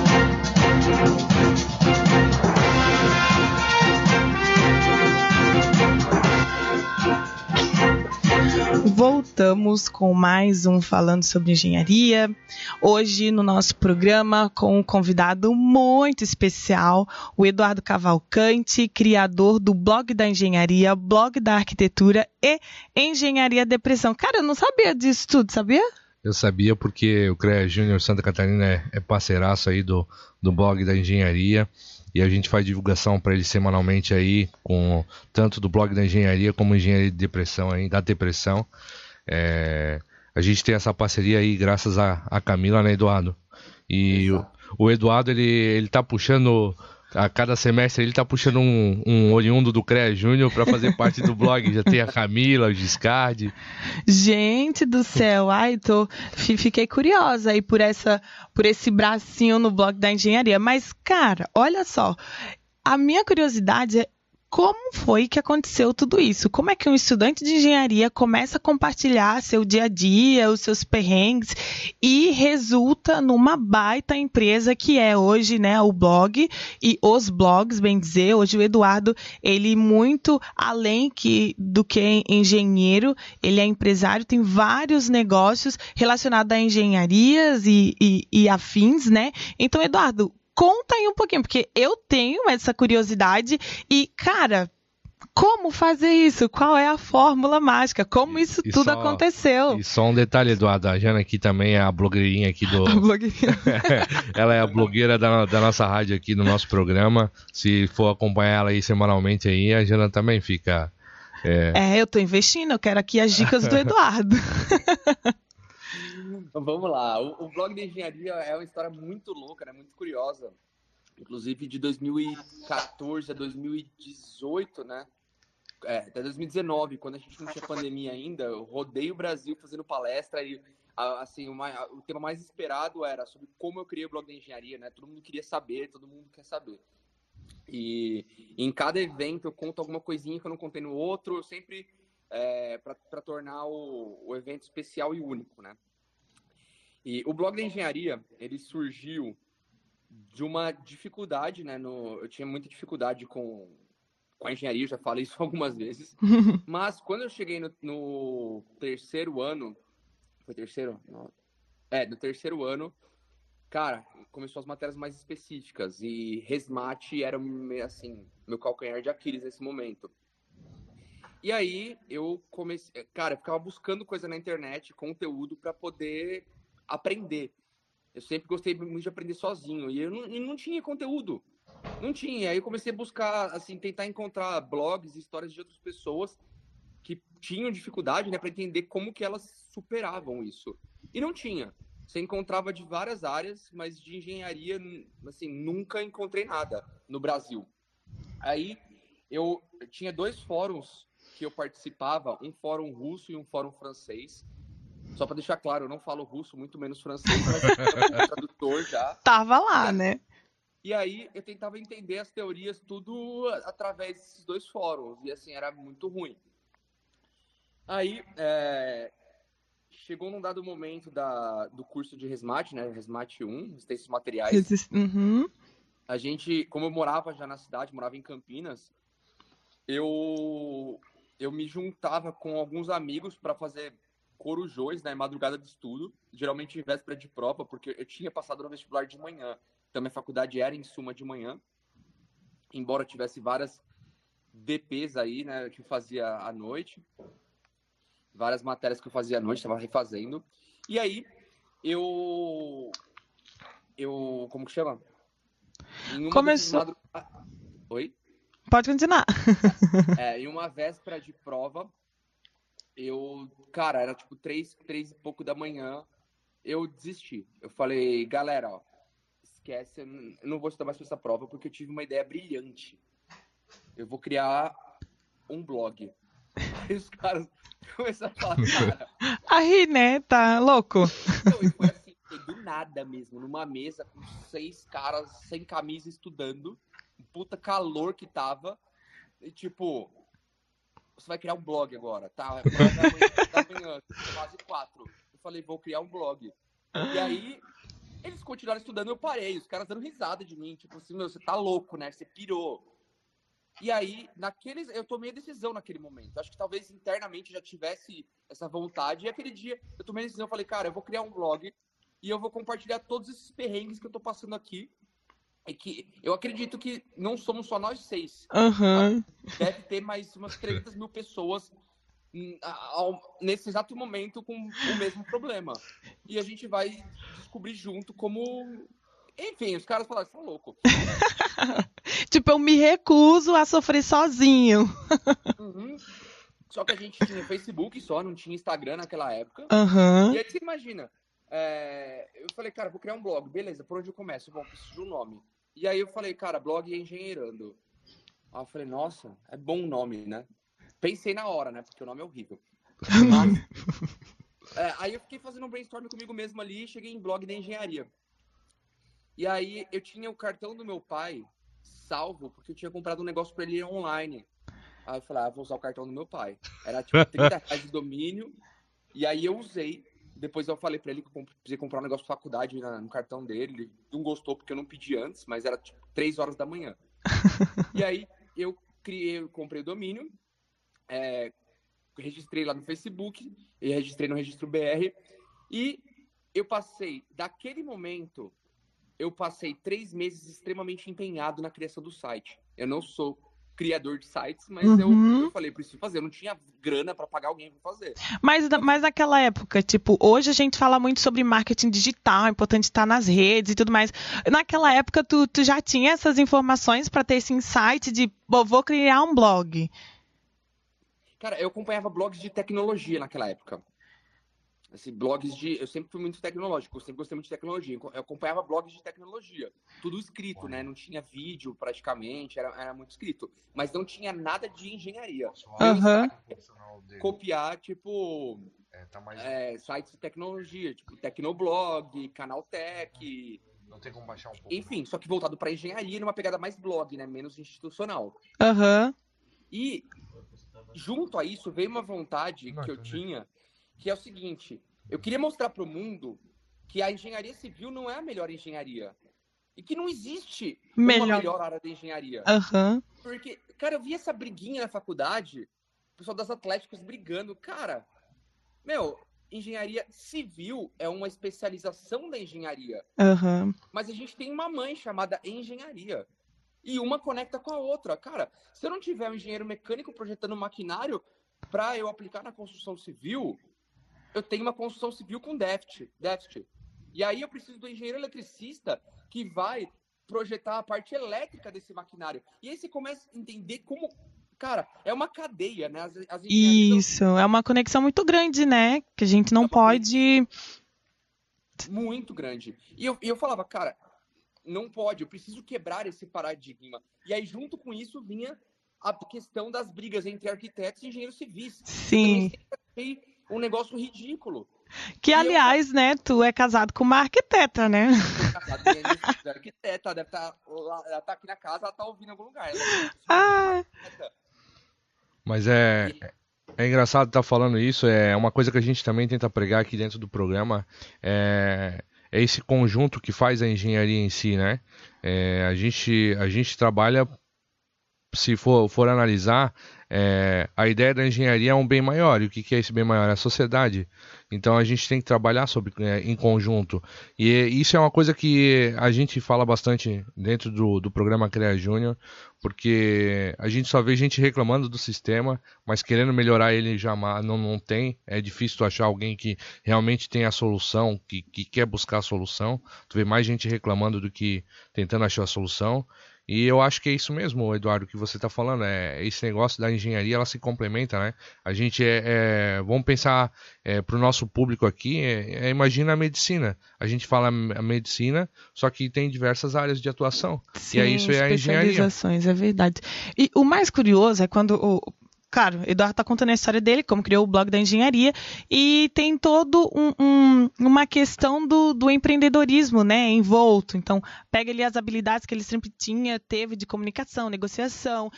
Estamos com mais um Falando sobre Engenharia. Hoje, no nosso programa, com um convidado muito especial, o Eduardo Cavalcante, criador do blog da engenharia, blog da arquitetura e Engenharia Depressão. Cara, eu não sabia disso tudo, sabia? Eu sabia porque o CREA Júnior Santa Catarina é, é parceiraço aí do, do blog da engenharia e a gente faz divulgação para ele semanalmente aí, com tanto do blog da engenharia como engenharia de depressão aí, da depressão. É, a gente tem essa parceria aí graças a, a Camila, né, Eduardo? E o, o, Eduardo, ele, ele tá puxando a cada semestre ele tá puxando um, um oriundo do CREA Júnior para fazer parte do blog. Já tem a Camila, o Giscardi. Gente do céu, ai, tô, fiquei curiosa aí por essa, por esse bracinho no blog da engenharia. Mas, cara, olha só, a minha curiosidade é como foi que aconteceu tudo isso? Como é que um estudante de engenharia começa a compartilhar seu dia a dia, os seus perrengues e resulta numa baita empresa que é hoje, né, o blog e os blogs, bem dizer. Hoje o Eduardo, ele muito além que do que engenheiro, ele é empresário, tem vários negócios relacionados a engenharias e, e, e afins, né? Então, Eduardo, conta aí um pouquinho, porque eu tenho essa curiosidade e, cara, como fazer isso? Qual é a fórmula mágica? Como isso e tudo só, aconteceu? E só um detalhe, Eduardo. A Jana aqui também é a blogueirinha aqui do. A blogueirinha. ela é a blogueira da, da nossa rádio aqui no nosso programa. Se for acompanhar ela aí semanalmente aí, a Jana também fica. É, é eu tô investindo, eu quero aqui as dicas do Eduardo. Vamos lá. O, o, blog de engenharia é uma história muito louca, né? Muito curiosa. Inclusive de 2014 a 2018, né? É, até 2019, quando a gente não tinha pandemia ainda, eu rodei o Brasil fazendo palestra e assim, uma, o tema mais esperado era sobre como eu criei o blog de engenharia, né? Todo mundo queria saber, todo mundo quer saber. E em cada evento eu conto alguma coisinha que eu não contei no outro, eu sempre é, para tornar o, o evento especial e único, né? E o blog da engenharia, ele surgiu de uma dificuldade, né? No, eu tinha muita dificuldade com, com a engenharia, já falei isso algumas vezes. Mas quando eu cheguei no, no terceiro ano, foi terceiro? Não. É, no terceiro ano, cara, começou as matérias mais específicas e Resmate era assim, meu calcanhar de Aquiles nesse momento. E aí eu comecei, cara, eu ficava buscando coisa na internet, conteúdo para poder aprender. Eu sempre gostei muito de aprender sozinho e eu não, não tinha conteúdo. Não tinha. Aí eu comecei a buscar, assim, tentar encontrar blogs, histórias de outras pessoas que tinham dificuldade, né, para entender como que elas superavam isso. E não tinha. Você encontrava de várias áreas, mas de engenharia, assim, nunca encontrei nada no Brasil. Aí eu tinha dois fóruns que eu participava, um fórum russo e um fórum francês. Só para deixar claro, eu não falo russo, muito menos francês, mas tradutor já. Tava lá, né? E aí eu tentava entender as teorias tudo através desses dois fóruns. E assim, era muito ruim. Aí é, chegou num dado momento da, do curso de Resmate, né? Resmate 1, resistências materiais. Uhum. A gente, como eu morava já na cidade, morava em Campinas, eu eu me juntava com alguns amigos para fazer corujões, né, madrugada de estudo, geralmente em véspera de prova, porque eu tinha passado no vestibular de manhã, então minha faculdade era em suma de manhã, embora tivesse várias DPs aí, né, que eu fazia à noite, várias matérias que eu fazia à noite, estava refazendo, e aí eu, eu, como que chama? Começou... Madrug... Oi? Pode continuar. é, em uma véspera de prova, eu, cara, era tipo três, três e pouco da manhã, eu desisti. Eu falei, galera, ó, esquece, eu não vou estudar mais pra essa prova porque eu tive uma ideia brilhante. Eu vou criar um blog. E os caras começaram a falar, cara. Aí, né? Tá louco. Então, e foi assim, do nada mesmo, numa mesa com seis caras sem camisa estudando, puta calor que tava. E tipo, você vai criar um blog agora, tá? Da manhã, quase quatro. Eu falei, vou criar um blog. E aí, eles continuaram estudando, eu parei. Os caras dando risada de mim, tipo assim, meu, você tá louco, né? Você pirou. E aí, naqueles, eu tomei a decisão naquele momento. Acho que talvez internamente já tivesse essa vontade. E aquele dia eu tomei a decisão, falei, cara, eu vou criar um blog e eu vou compartilhar todos esses perrengues que eu tô passando aqui. E que eu acredito que não somos só nós seis. Aham. Deve ter mais umas 300 mil pessoas hum, nesse exato momento com o mesmo problema. E a gente vai descobrir junto como. Enfim, os caras falaram, você tá louco. Tipo, eu me recuso a sofrer sozinho. Uhum. Só que a gente tinha Facebook só, não tinha Instagram naquela época. Aham. E aí você imagina, é, eu falei, cara, vou criar um blog, beleza, por onde eu começo? Bom, preciso de um nome. E aí eu falei, cara, blog engenheirando. Aí eu falei, nossa, é bom o nome, né? Pensei na hora, né? Porque o nome é horrível. Mas, é, aí eu fiquei fazendo um brainstorm comigo mesmo ali e cheguei em blog da engenharia. E aí eu tinha o cartão do meu pai salvo, porque eu tinha comprado um negócio pra ele online. Aí eu falei, ah, vou usar o cartão do meu pai. Era tipo 30 reais de domínio. E aí eu usei. Depois eu falei pra ele que eu precisei comprar um negócio pra faculdade na- no cartão dele. Ele não gostou porque eu não pedi antes, mas era tipo 3 horas da manhã. e aí eu criei, eu comprei o domínio, é, registrei lá no Facebook, e registrei no registro BR. E eu passei, daquele momento, eu passei três meses extremamente empenhado na criação do site. Eu não sou criador de sites, mas eu, Uhum. eu falei, preciso fazer. Eu não tinha grana pra pagar alguém pra fazer. Mas, mas naquela época, tipo, hoje a gente fala muito sobre marketing digital, é importante estar nas redes e tudo mais. Naquela época, tu, tu já tinha essas informações para ter esse insight de, "Bom, vou criar um blog. Cara, eu acompanhava blogs de tecnologia naquela época. Assim, blogs de. Eu sempre fui muito tecnológico, eu sempre gostei muito de tecnologia. Eu acompanhava blogs de tecnologia. Tudo escrito, né? Não tinha vídeo praticamente, era, era muito escrito. Mas não tinha nada de engenharia. Aham. Copiar, tipo, É, tá mais... é, sites de tecnologia, tipo Tecnoblog, Canaltech, Não tem como baixar um pouco. enfim, só que voltado para engenharia numa pegada mais blog, né? Menos institucional. Aham. E junto a isso veio uma vontade Não, que eu entendi. tinha, que é o seguinte: eu queria mostrar para o mundo que a engenharia civil não é a melhor engenharia. E que não existe uma Melhor. melhor área da engenharia. Aham. Porque, cara, eu vi essa briguinha na faculdade, o pessoal das atléticas brigando. Cara, meu, engenharia civil é uma especialização da engenharia. Aham. Mas a gente tem uma mãe chamada engenharia. E uma conecta com a outra. Cara, se eu não tiver um engenheiro mecânico projetando um maquinário para eu aplicar na construção civil, eu tenho uma construção civil com déficit. déficit. E aí eu preciso do engenheiro eletricista que vai projetar a parte elétrica desse maquinário. E aí você começa a entender como. Cara, é uma cadeia, né? As, as Isso, é uma conexão muito grande, né? Que a gente não É pode. são muito grande. E eu, eu falava, cara, não pode, eu preciso quebrar esse paradigma. E aí, junto com isso, vinha a questão das brigas entre arquitetos e engenheiros civis. Sim. Achei um negócio ridículo. Que, E eu- aliás, né, tu é casado com uma arquiteta, né? A minha arquiteta deve estar lá, ela tá aqui na casa, ela tá ouvindo em algum lugar. Ela é Ah, Mas é, é engraçado estar falando isso. É uma coisa que a gente também tenta pregar aqui dentro do programa. É, é esse conjunto que faz a engenharia em si, né? É, a, gente, a gente trabalha, se for, for analisar, é, a ideia da engenharia é um bem maior. E o que, que é esse bem maior? É a sociedade. Então a gente tem que trabalhar sobre, é, em conjunto. E isso é uma coisa que a gente fala bastante dentro do, do programa CREA Júnior, porque a gente só vê gente reclamando do sistema, mas querendo melhorar ele jamais não, não tem. É difícil achar alguém que realmente tem a solução, que, que quer buscar a solução. Tu vê mais gente reclamando do que tentando achar a solução. E eu acho que é isso mesmo, Eduardo, que você está falando. É esse negócio da engenharia, ela se complementa, né? A gente é, é vamos pensar é, para o nosso público aqui. É, é, imagina a medicina. A gente fala a medicina, só que tem diversas áreas de atuação. sim, e aí isso é a engenharia. é verdade. E o mais curioso é quando o. Claro, Eduardo está contando a história dele, como criou o blog da engenharia, e tem todo um, um, uma questão do, do empreendedorismo, né, envolto. Então, pega ali as habilidades que ele sempre tinha, teve de comunicação, negociação,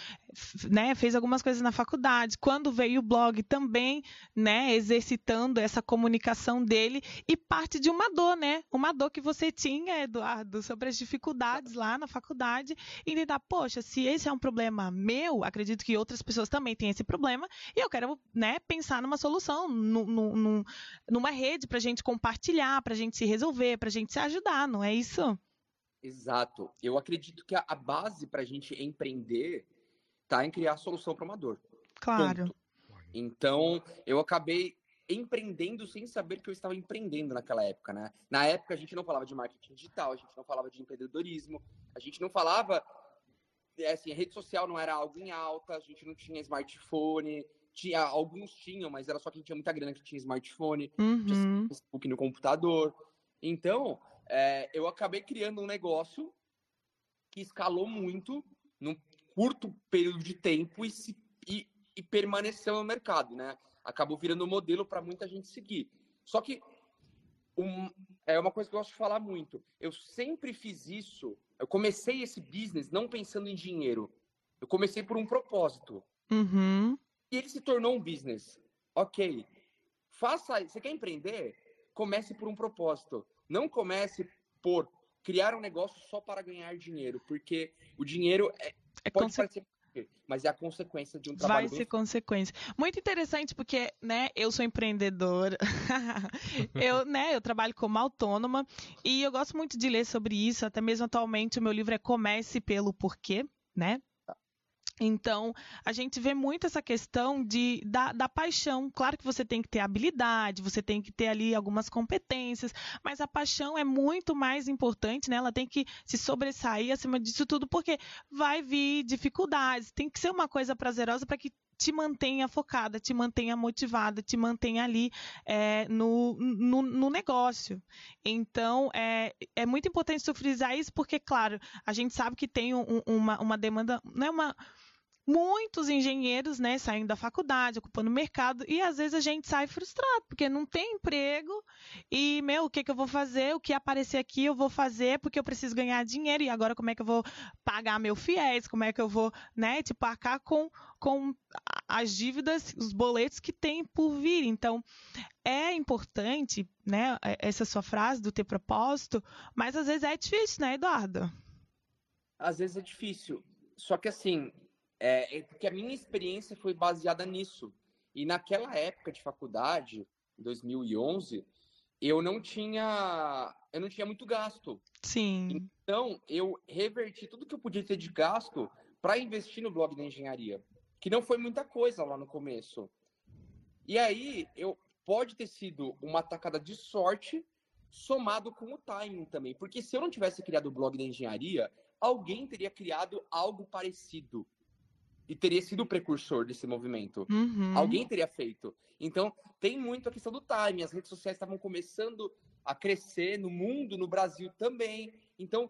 né, fez algumas coisas na faculdade. Quando veio o blog também, né, exercitando essa comunicação dele e parte de uma dor, né? Uma dor que você tinha, Eduardo, sobre as dificuldades lá na faculdade e lidar, poxa, se esse é um problema meu, acredito que outras pessoas também têm esse problema e eu quero, né, pensar numa solução, num, numa rede para a gente compartilhar, para a gente se resolver, para a gente se ajudar, não é isso? Exato. Eu acredito que a base para a gente empreender está em criar solução para uma dor. Claro. Ponto. Então, eu acabei empreendendo sem saber que eu estava empreendendo naquela época, né? Na época a gente não falava de marketing digital, a gente não falava de empreendedorismo, a gente não falava é, assim, a rede social não era algo em alta, a gente não tinha smartphone, tinha alguns tinham, mas era só quem tinha muita grana que tinha smartphone, uhum. tinha Facebook no computador. Então, é, eu acabei criando um negócio que escalou muito curto período de tempo e, se, e, e permaneceu no mercado, né? Acabou virando modelo para muita gente seguir. Só que um, é uma coisa que eu gosto de falar muito. Eu sempre fiz isso. Eu comecei esse business não pensando em dinheiro. Eu comecei por um propósito. Uhum. E ele se tornou um business. Ok. Faça. Você quer empreender? Comece por um propósito. Não comece por criar um negócio só para ganhar dinheiro, porque o dinheiro é, é pode conse... mas é a consequência de um trabalho. Vai ser consequência. Muito interessante porque, né, eu sou empreendedora, eu, né, eu trabalho como autônoma e eu gosto muito de ler sobre isso. Até mesmo atualmente o meu livro é Comece pelo Porquê, né? Então, a gente vê muito essa questão de, da, da, paixão. Claro que você tem que ter habilidade, você tem que ter ali algumas competências, mas a paixão é muito mais importante, né? Ela tem que se sobressair acima disso tudo, porque vai vir dificuldades. Tem que ser uma coisa prazerosa para que te mantenha focada, te mantenha motivada, te mantenha ali é, no, no, no, negócio. Então, é, é muito importante tu frisar isso, porque, claro, a gente sabe que tem um, uma, uma demanda, não é uma muitos engenheiros, né, saindo da faculdade, ocupando o mercado, e às vezes a gente sai frustrado, porque não tem emprego, e, meu, o que, que eu vou fazer? O que aparecer aqui eu vou fazer, porque eu preciso ganhar dinheiro, e agora como é que eu vou pagar meu fiéis? Como é que eu vou, né, tipo, arcar com, com as dívidas, os boletos que tem por vir. Então, é importante, né, essa sua frase do ter propósito, mas às vezes é difícil, né, Eduardo? Às vezes é difícil. Só que assim, é, é, porque a minha experiência foi baseada nisso. E naquela época de faculdade, 2011, eu não tinha eu não tinha muito gasto. Sim. Então, eu reverti tudo que eu podia ter de gasto para investir no blog da engenharia, que não foi muita coisa lá no começo. E aí, eu pode ter sido uma tacada de sorte somado com o timing também, porque se eu não tivesse criado o blog da engenharia, alguém teria criado algo parecido e teria sido o precursor desse movimento. Uhum. Alguém teria feito. Então, tem muito a questão do time. As redes sociais estavam começando a crescer no mundo, no Brasil também. Então,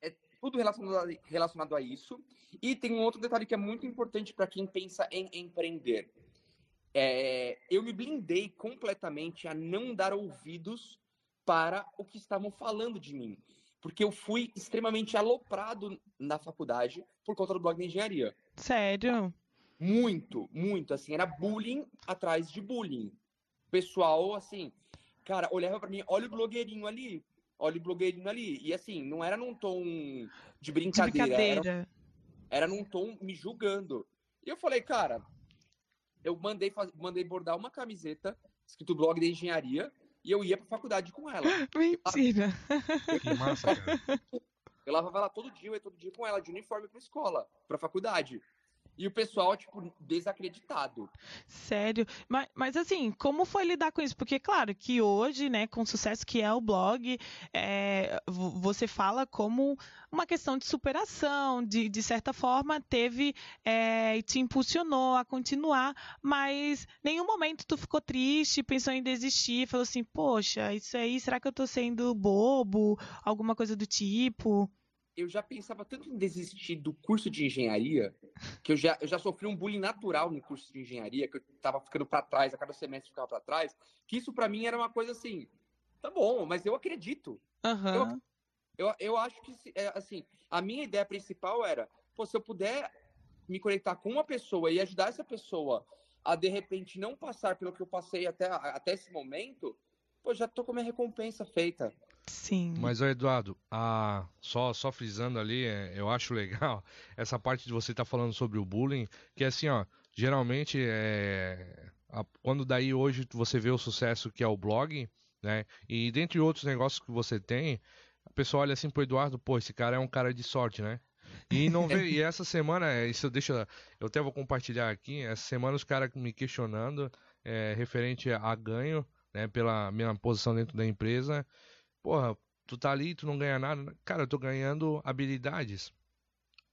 é tudo relacionado a, relacionado a isso. E tem um outro detalhe que é muito importante para quem pensa em empreender. É, eu me blindei completamente a não dar ouvidos para o que estavam falando de mim porque eu fui extremamente aloprado na faculdade por conta do blog de engenharia. Sério? Muito, muito. Assim, era bullying atrás de bullying. Pessoal, assim, cara, olhava para mim, olha o blogueirinho ali, olha o blogueirinho ali. E assim, não era num tom de brincadeira. De brincadeira. Era, era num tom me julgando. E eu falei, cara, eu mandei, mandei bordar uma camiseta escrito blog de engenharia e eu ia pra faculdade com ela. Mentira! Que massa, cara. Eu lavava ela todo dia, eu ia todo dia com ela, de uniforme pra escola, pra faculdade. E o pessoal, tipo, desacreditado. Sério? Mas, mas assim, como foi lidar com isso? Porque, claro, que hoje, né, com o sucesso que é o blog, é, você fala como uma questão de superação, de, de certa forma, teve é, te impulsionou a continuar, mas nenhum momento tu ficou triste, pensou em desistir, falou assim, poxa, isso aí, será que eu tô sendo bobo? Alguma coisa do tipo? Eu já pensava tanto em desistir do curso de engenharia, que eu já, eu já sofri um bullying natural no curso de engenharia, que eu tava ficando para trás, a cada semestre ficava para trás, que isso para mim era uma coisa assim, tá bom, mas eu acredito. Uhum. Eu, eu, eu acho que, é, assim, a minha ideia principal era, pô, se eu puder me conectar com uma pessoa e ajudar essa pessoa a de repente não passar pelo que eu passei até, até esse momento, pô, já tô com a minha recompensa feita. Sim. Mas, Eduardo, a... só, só frisando ali, é, eu acho legal essa parte de você estar tá falando sobre o bullying, que é assim, ó, geralmente é... A... quando daí hoje você vê o sucesso que é o blog, né, e dentre outros negócios que você tem, a pessoa olha assim pro Eduardo, pô, esse cara é um cara de sorte, né? E não vê, e essa semana, isso deixa, eu até vou compartilhar aqui, essa semana os caras me questionando é, referente a ganho, né, pela minha posição dentro da empresa. Porra, tu tá ali, tu não ganha nada. Cara, eu tô ganhando habilidades.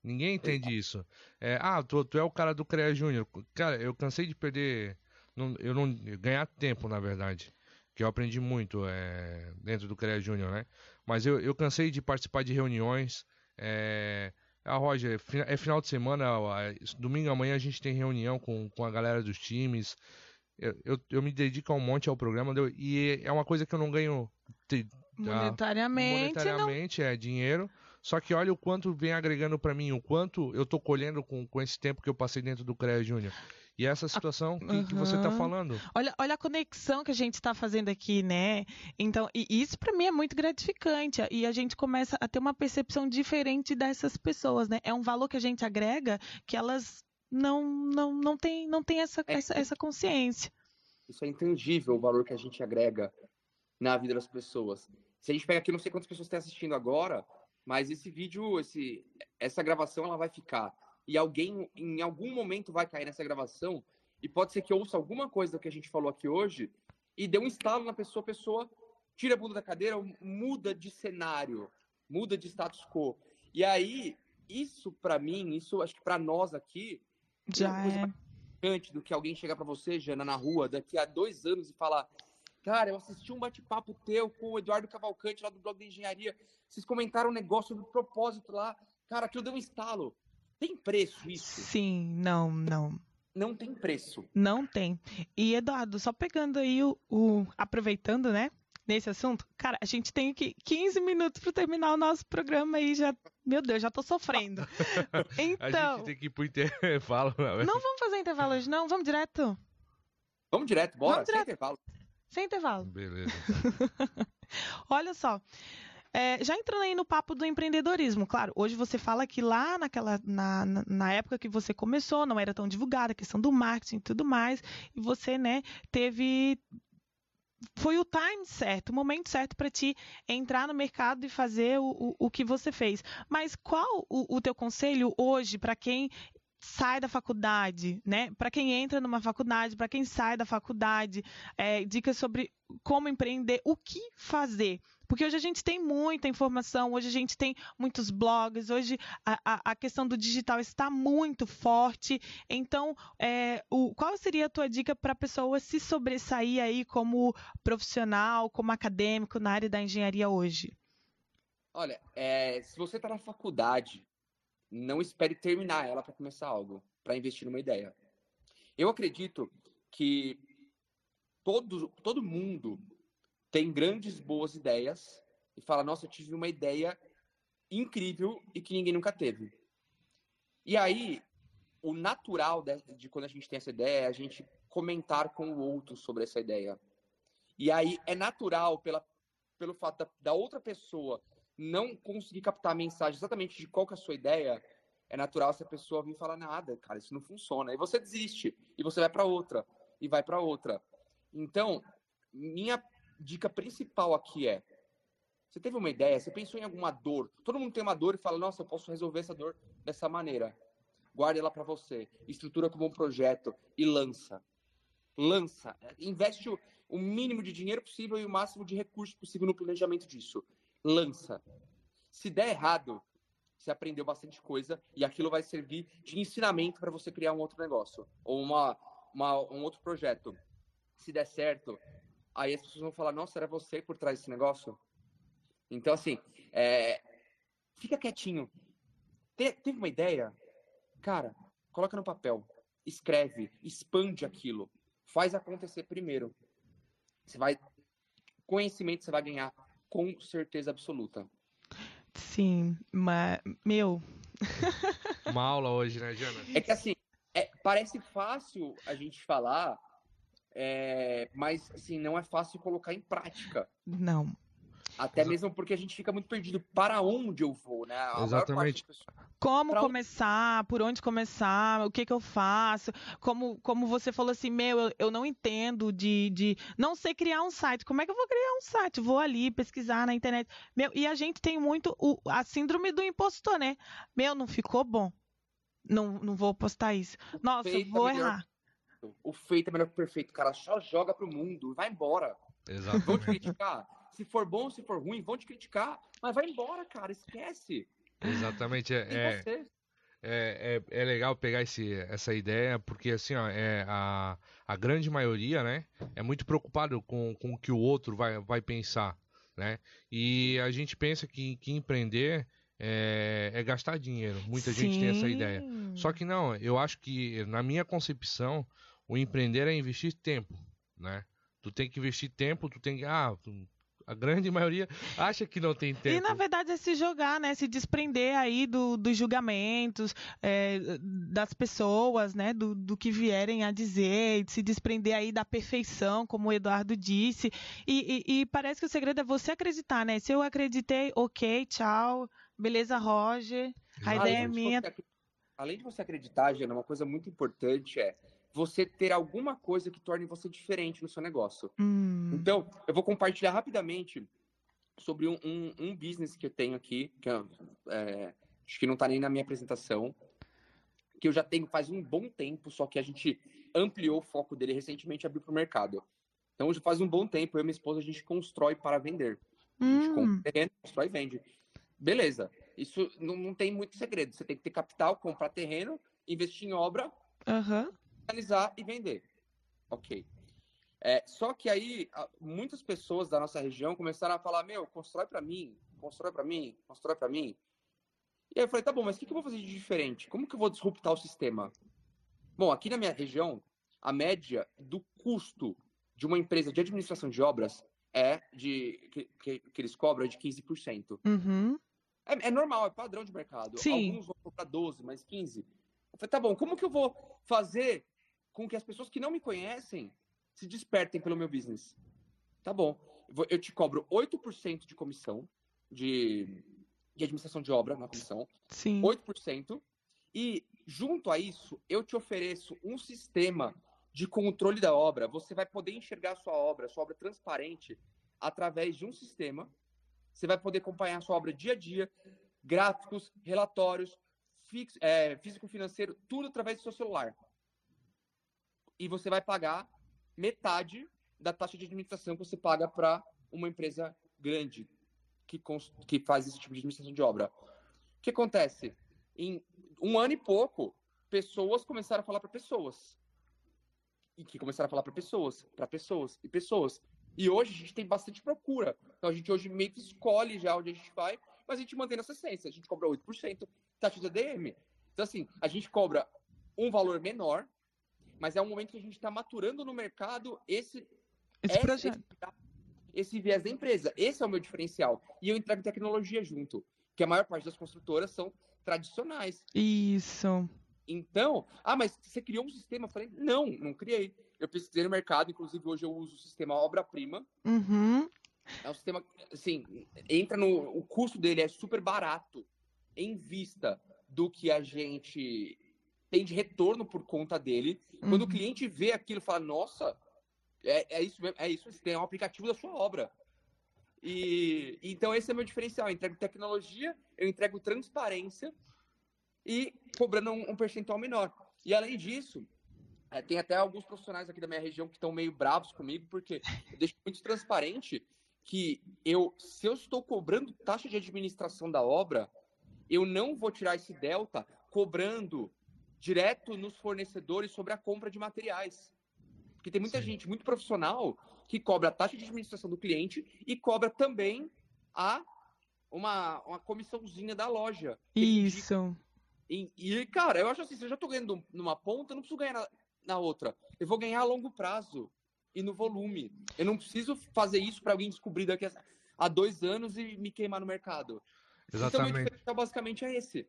Ninguém entende isso. É, ah, tu, tu é o cara do CREA Júnior. Cara, eu cansei de perder. Não, eu não. Ganhar tempo, na verdade. Que eu aprendi muito é, dentro do CREA Júnior, né? Mas eu, eu cansei de participar de reuniões. É, ah, Roger, é final de semana, domingo amanhã a gente tem reunião com, com a galera dos times. Eu, eu, eu me dedico a um monte ao programa e é uma coisa que eu não ganho monetariamente. Monetariamente não... é dinheiro. Só que olha o quanto vem agregando para mim, o quanto eu tô colhendo com, com esse tempo que eu passei dentro do CREA Júnior. E essa situação que, uhum. que, você está falando. Olha, olha a conexão que a gente está fazendo aqui, né? Então, e isso para mim é muito gratificante. E a gente começa a ter uma percepção diferente dessas pessoas, né? É um valor que a gente agrega que elas não não não tem não tem essa, é, essa, essa consciência. Isso é intangível o valor que a gente agrega na vida das pessoas. Se a gente pega aqui, não sei quantas pessoas estão assistindo agora, mas esse vídeo, esse, essa gravação, ela vai ficar. E alguém, em algum momento, vai cair nessa gravação e pode ser que ouça alguma coisa que a gente falou aqui hoje e dê um estalo na pessoa, a pessoa tira a bunda da cadeira, muda de cenário, muda de status quo. E aí, isso para mim, isso acho que para nós aqui, já é antes do que alguém chegar para você, Jana, na rua, daqui a dois anos e falar: Cara, eu assisti um bate-papo teu com o Eduardo Cavalcante lá do blog de engenharia. Vocês comentaram um negócio do propósito lá. Cara, aquilo deu um estalo. Tem preço isso? Sim, não, não. Não tem preço. Não tem. E, Eduardo, só pegando aí o. o aproveitando, né? Nesse assunto, cara, a gente tem aqui 15 minutos para terminar o nosso programa aí já. Meu Deus, já tô sofrendo. Então. a gente tem que ir pro intervalo, não, não vamos fazer intervalo hoje, não. Vamos direto? Vamos direto, bora. Vamos direto. Sem intervalo. Sem intervalo. Beleza. Olha só. É, já entrando aí no papo do empreendedorismo, claro, hoje você fala que lá naquela, na, na época que você começou, não era tão divulgada a questão do marketing e tudo mais, e você, né, teve foi o time certo, o momento certo para ti entrar no mercado e fazer o, o, o, que você fez. Mas qual o, o teu conselho hoje para quem sai da faculdade, né? Para quem entra numa faculdade, para quem sai da faculdade, é, dicas sobre como empreender, o que fazer. Porque hoje a gente tem muita informação, hoje a gente tem muitos blogs, hoje a, a, a questão do digital está muito forte. Então, é, o, qual seria a tua dica para a pessoa se sobressair aí como profissional, como acadêmico na área da engenharia hoje? Olha, é, se você está na faculdade não espere terminar ela para começar algo, para investir numa ideia. Eu acredito que todo, todo mundo tem grandes, boas ideias e fala: Nossa, eu tive uma ideia incrível e que ninguém nunca teve. E aí, o natural de, de quando a gente tem essa ideia é a gente comentar com o outro sobre essa ideia. E aí é natural, pela, pelo fato da, da outra pessoa não conseguir captar a mensagem exatamente de qual que é a sua ideia, é natural se a pessoa vir falar nada, cara, isso não funciona. E você desiste, e você vai para outra, e vai para outra. Então, minha dica principal aqui é: você teve uma ideia, você pensou em alguma dor, todo mundo tem uma dor e fala, nossa, eu posso resolver essa dor dessa maneira. Guarde ela para você, estrutura como um projeto e lança. Lança, investe o mínimo de dinheiro possível e o máximo de recursos possível no planejamento disso lança. Se der errado, você aprendeu bastante coisa e aquilo vai servir de ensinamento para você criar um outro negócio ou uma, uma, um outro projeto. Se der certo, aí as pessoas vão falar: Nossa, era você por trás desse negócio? Então, assim, é... fica quietinho. Te, teve uma ideia? Cara, coloca no papel, escreve, expande aquilo, faz acontecer primeiro. Você vai. Conhecimento você vai ganhar com certeza absoluta. Sim, mas, meu. uma aula hoje, né, Jana? É que assim, é, parece fácil a gente falar, é, mas assim, não é fácil colocar em prática. Não. Até Exato. mesmo porque a gente fica muito perdido. Para onde eu vou, né? A Exatamente. Como pra começar? Por onde começar? O que, que eu faço? Como, como você falou assim, meu, eu, eu não entendo de, de. Não sei criar um site. Como é que eu vou criar um site? Vou ali pesquisar na internet. Meu, e a gente tem muito o, a síndrome do impostor, né? Meu, não ficou bom. Não, não vou postar isso. Nossa, vou é errar. O feito é melhor que o perfeito, cara. Só joga pro mundo, vai embora. Exato. Vão te criticar. Se for bom, se for ruim, vão te criticar. Mas vai embora, cara. Esquece. Exatamente. É, é, é, é, é, legal pegar esse, essa ideia, porque assim, ó, é, a, a grande maioria, né, é muito preocupado com, com o que o outro vai, vai pensar, né? E a gente pensa que, que empreender é, é, gastar dinheiro. Muita Sim. gente tem essa ideia. Só que não, eu acho que, na minha concepção, o empreender é investir tempo, né? Tu tem que investir tempo, tu tem que. Ah, tu, a grande maioria acha que não tem tempo. E na verdade é se jogar, né? Se desprender aí do, dos julgamentos é, das pessoas, né? Do, do que vierem a dizer, se desprender aí da perfeição, como o Eduardo disse. E, e, e, parece que o segredo é você acreditar, né? Se eu acreditei, ok, tchau, beleza, Roger. A ideia é minha. além de você acreditar, Jana, uma coisa muito importante é você ter alguma coisa que torne você diferente no seu negócio. Hum. Então, eu vou compartilhar rapidamente sobre um, um, um business que eu tenho aqui, que é, é acho que não está nem na minha apresentação, que eu já tenho faz um bom tempo, só que a gente ampliou o foco dele recentemente e abriu para o mercado. Então, já faz um bom tempo, eu e minha esposa, a gente constrói para vender. A gente hum. compra terreno, constrói e vende. Beleza, isso não, não tem muito segredo. Você tem que ter capital, comprar terreno, investir em obra, uhum finalizar e vender. Ok. É, só que aí muitas pessoas da nossa região começaram a falar: meu, constrói para mim, constrói para mim, constrói para mim. E aí eu falei: tá bom, mas o que, que eu vou fazer de diferente? Como que eu vou disruptar o sistema? Bom, aqui na minha região, a média do custo de uma empresa de administração de obras é de que, que, que eles cobram é de 15%. Uhum. É, é, normal, é padrão de mercado. Sim. Alguns vão cobrar 12, mas 15. Eu falei, tá bom, como que eu vou fazer com que as pessoas que não me conhecem se despertem pelo meu business. Tá bom. Eu te cobro 8% de comissão de, de administração de obra na comissão. Sim. 8%. E, junto a isso, eu te ofereço um sistema de controle da obra. Você vai poder enxergar a sua obra, a sua obra transparente, através de um sistema. Você vai poder acompanhar a sua obra dia a dia, gráficos, relatórios, é, físico-financeiro, tudo através do seu celular e você vai pagar metade da taxa de administração que você paga para uma empresa grande que, que faz esse tipo de administração de obra. O que acontece? Em um ano e pouco, pessoas começaram a falar para pessoas. E que começaram a falar para pessoas, para pessoas e pessoas. E hoje a gente tem bastante procura. Então a gente hoje meio que escolhe já onde a gente vai, mas a gente mantém nossa essência. A gente cobra 8% taxa de ADM. Então, assim, a gente cobra um valor menor, mas é um momento que a gente está maturando no mercado esse, esse projeto. Esse, esse viés da empresa. Esse é o meu diferencial. E eu entrego tecnologia junto, que a maior parte das construtoras são tradicionais. Isso. Então, ah, mas você criou um sistema? Eu falei, não, não criei. Eu pesquisei no mercado, inclusive hoje eu uso o sistema obra-prima. Uhum. É um sistema, assim, entra no. O custo dele é super barato em vista do que a gente tem de retorno por conta dele. Uhum. Quando o uhum. cliente vê aquilo, fala: Nossa, é, é isso mesmo, é isso, você tem um aplicativo da sua obra. E então esse é meu diferencial. Eu entrego tecnologia, eu entrego transparência e cobrando um, um percentual menor. E além disso, é, tem até alguns profissionais aqui da minha região que estão meio bravos comigo, porque eu deixo muito transparente que eu, se eu estou cobrando taxa de administração da obra, eu não vou tirar esse delta cobrando direto nos fornecedores sobre a compra de materiais. Porque tem muita Sim. gente, muito profissional, que cobra a taxa de administração do cliente e cobra também a uma, uma comissãozinha da loja. Isso. E, e, cara, eu acho assim, se eu já tô ganhando numa ponta, eu não preciso ganhar na, na outra. Eu vou ganhar a longo prazo e no volume. Eu não preciso fazer isso para alguém descobrir daqui a, a dois anos e me queimar no mercado. Exatamente. Então, o diferencial basicamente é esse.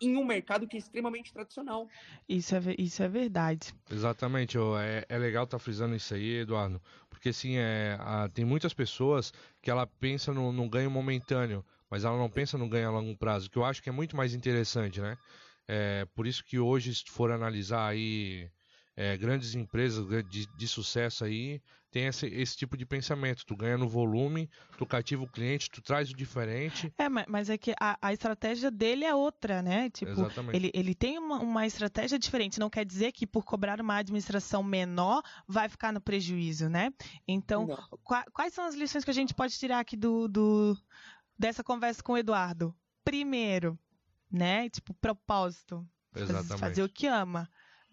Em um mercado que é extremamente tradicional. Isso é, isso é verdade. Exatamente. É, é legal estar tá frisando isso aí, Eduardo. Porque, assim, é, a, tem muitas pessoas que ela pensa no, no ganho momentâneo, mas ela não pensa no ganho a longo prazo, que eu acho que é muito mais interessante, né? É, por isso que hoje, se for analisar aí é, grandes empresas de, de, sucesso aí tem esse, esse tipo de pensamento. Tu ganha no volume, tu cativa o cliente, tu traz o diferente. É, mas é que a, a estratégia dele é outra, né? Tipo, Exatamente. Ele, ele tem uma, uma estratégia diferente. Não quer dizer que por cobrar uma administração menor vai ficar no prejuízo, né? Então, qua, quais são as lições que a gente pode tirar aqui do, do dessa conversa com o Eduardo? Primeiro, né? Tipo, propósito. Exatamente. Fazer o que ama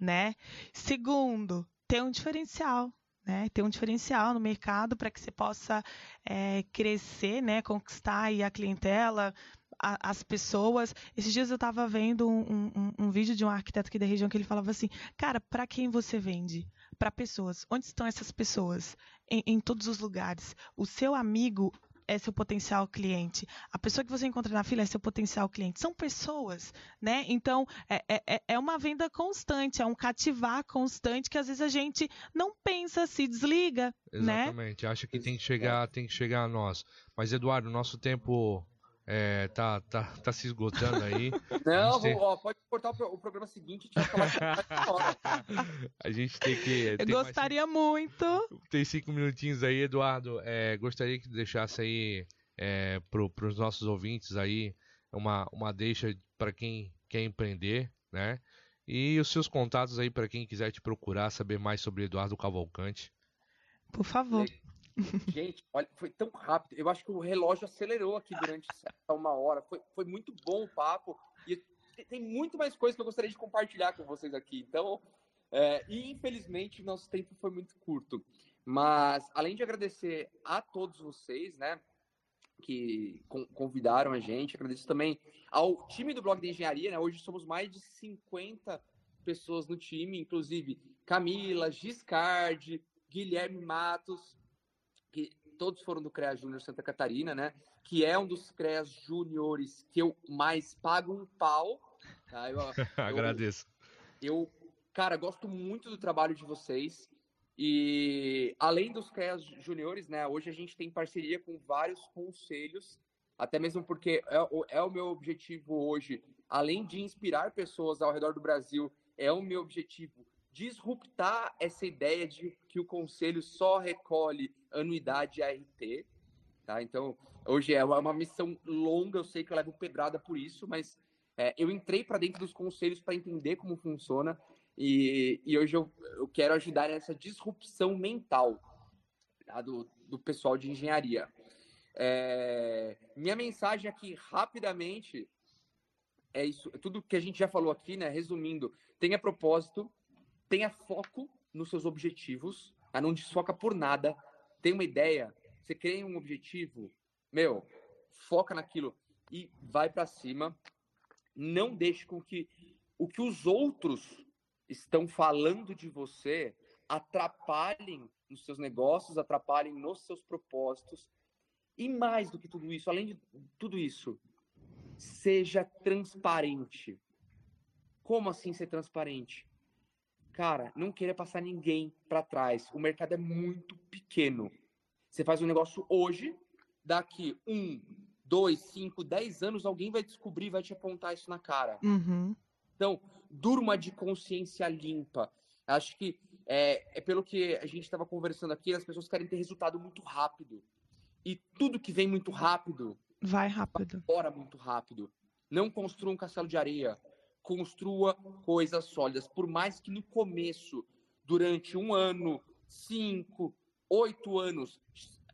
né? Segundo, ter um diferencial, né? Ter um diferencial no mercado para que você possa é, crescer, né? Conquistar a clientela, a, as pessoas. Esses dias eu estava vendo um, um, um, vídeo de um arquiteto aqui da região que ele falava assim, cara, para quem você vende? Para pessoas. Onde estão essas pessoas? Em, em todos os lugares. O seu amigo é seu potencial cliente. A pessoa que você encontra na fila é seu potencial cliente. São pessoas, né? Então, é, é, é, é uma venda constante, é um cativar constante que às vezes a gente não pensa, se desliga, né? Exatamente. Né? Acha que tem que chegar, tem que chegar a nós. Mas, Eduardo, nosso tempo é, tá, tá, tá se esgotando aí. Não, tem... ó, pode cortar o, programa seguinte falar A gente tem que. Eu gostaria mais... muito. Tem cinco minutinhos aí, Eduardo. É, gostaria que deixasse aí é, para os nossos ouvintes aí uma, uma deixa para quem quer empreender, né? E os seus contatos aí para quem quiser te procurar, saber mais sobre Eduardo Cavalcante. Por favor. Gente, olha, foi tão rápido. Eu acho que o relógio acelerou aqui durante uma hora. Foi, foi muito bom o papo. E tem muito mais coisas que eu gostaria de compartilhar com vocês aqui. Então, é, infelizmente, nosso tempo foi muito curto. Mas, além de agradecer a todos vocês, né, que convidaram a gente, agradeço também ao time do Blog de Engenharia, né? Hoje somos mais de 50 pessoas no time, inclusive Camila, Giscard, Guilherme Matos, todos foram do CREA Júnior Santa Catarina, né? Que é um dos CREAs júniores que eu mais pago um pau. Tá? Eu, Agradeço. Eu, cara, gosto muito do trabalho de vocês. E além dos CREAs júniores, né? Hoje a gente tem parceria com vários conselhos, até mesmo porque é, é o meu objetivo hoje, além de inspirar pessoas ao redor do Brasil, é o meu objetivo disruptar essa ideia de que o conselho só recolhe anuidade ART. Tá? Então, hoje é uma missão longa, eu sei que eu levo pedrada por isso, mas é, eu entrei para dentro dos conselhos para entender como funciona e, e hoje eu, eu, quero ajudar nessa disrupção mental tá? do, do pessoal de engenharia. É, minha mensagem aqui, rapidamente, é isso, é tudo que a gente já falou aqui, né? Resumindo, tenha propósito, tenha foco nos seus objetivos, a não desfoca por nada, tem uma ideia, você cria um objetivo, meu, foca naquilo e vai para cima. Não deixe com que o que os outros estão falando de você atrapalhem nos seus negócios, atrapalhem nos seus propósitos. E mais do que tudo isso, além de tudo isso, seja transparente. Como assim ser transparente? Cara, não queira passar ninguém para trás. O mercado é muito pequeno. Você faz um negócio hoje, daqui um, dois, cinco, dez anos, alguém vai descobrir, vai te apontar isso na cara. Uhum. Então, durma de consciência limpa. Acho que é, é pelo que a gente estava conversando aqui, as pessoas querem ter resultado muito rápido. E tudo que vem muito rápido. Vai rápido. Vai muito rápido. Não construa um castelo de areia construa coisas sólidas. Por mais que no começo, durante um ano, cinco, oito anos,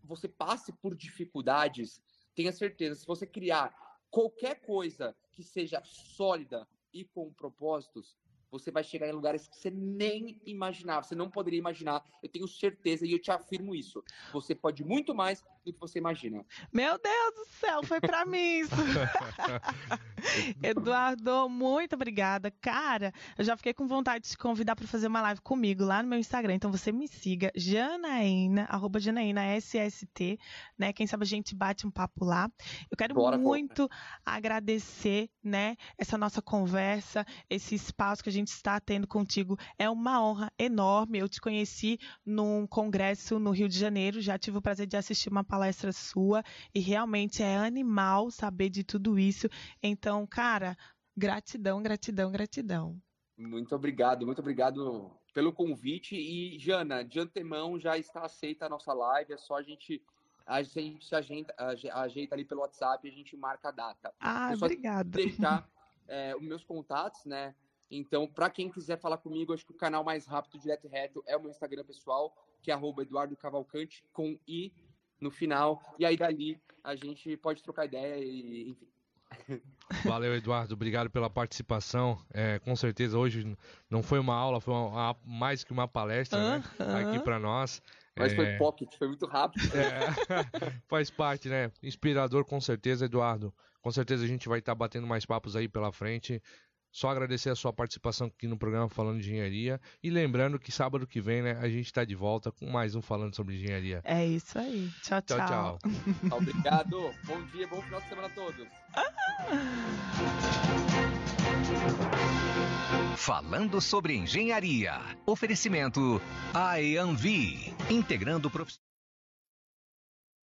você passe por dificuldades, tenha certeza, se você criar qualquer coisa que seja sólida e com propósitos, você vai chegar em lugares que você nem imaginava, você não poderia imaginar. Eu tenho certeza e eu te afirmo isso. Você pode muito mais do que você imagina. Meu Deus do céu, foi para mim isso. Eduardo, muito obrigada. Cara, eu já fiquei com vontade de te convidar para fazer uma live comigo lá no meu Instagram. Então você me siga, Janaína, arroba Janaína SST, né? Quem sabe a gente bate um papo lá. Eu quero Bora, muito agradecer, né, essa nossa conversa, esse espaço que a gente gente está tendo contigo. É uma honra enorme. Eu te conheci num congresso no Rio de Janeiro, já tive o prazer de assistir uma palestra sua e realmente é animal saber de tudo isso. Então, cara, gratidão, gratidão, gratidão. Muito obrigado, muito obrigado pelo convite. E, Jana, de antemão já está aceita a nossa live, é só a gente a gente se ajeita, ajeita ali pelo WhatsApp e a gente marca a data. Ah, obrigada. Deixar é, os meus contatos, né? Então, para quem quiser falar comigo, acho que o canal mais rápido, direto e reto, é o meu Instagram pessoal, que é Eduardo Cavalcante, com I no final. E aí dali a gente pode trocar ideia e, enfim. Valeu, Eduardo. Obrigado pela participação. É, com certeza hoje não foi uma aula, foi uma, uma, mais que uma palestra uh -huh. né, aqui para nós. Mas é... foi pocket, foi muito rápido. É, faz parte, né? Inspirador com certeza, Eduardo. Com certeza a gente vai estar tá batendo mais papos aí pela frente. Só agradecer a sua participação aqui no programa Falando de Engenharia. E lembrando que sábado que vem, né, a gente está de volta com mais um Falando sobre Engenharia. É isso aí. Tchau, tchau. Tchau, tchau. Obrigado. Bom dia, bom final de semana a todos. Falando sobre Engenharia. Oferecimento AEANVI. Integrando profissionais.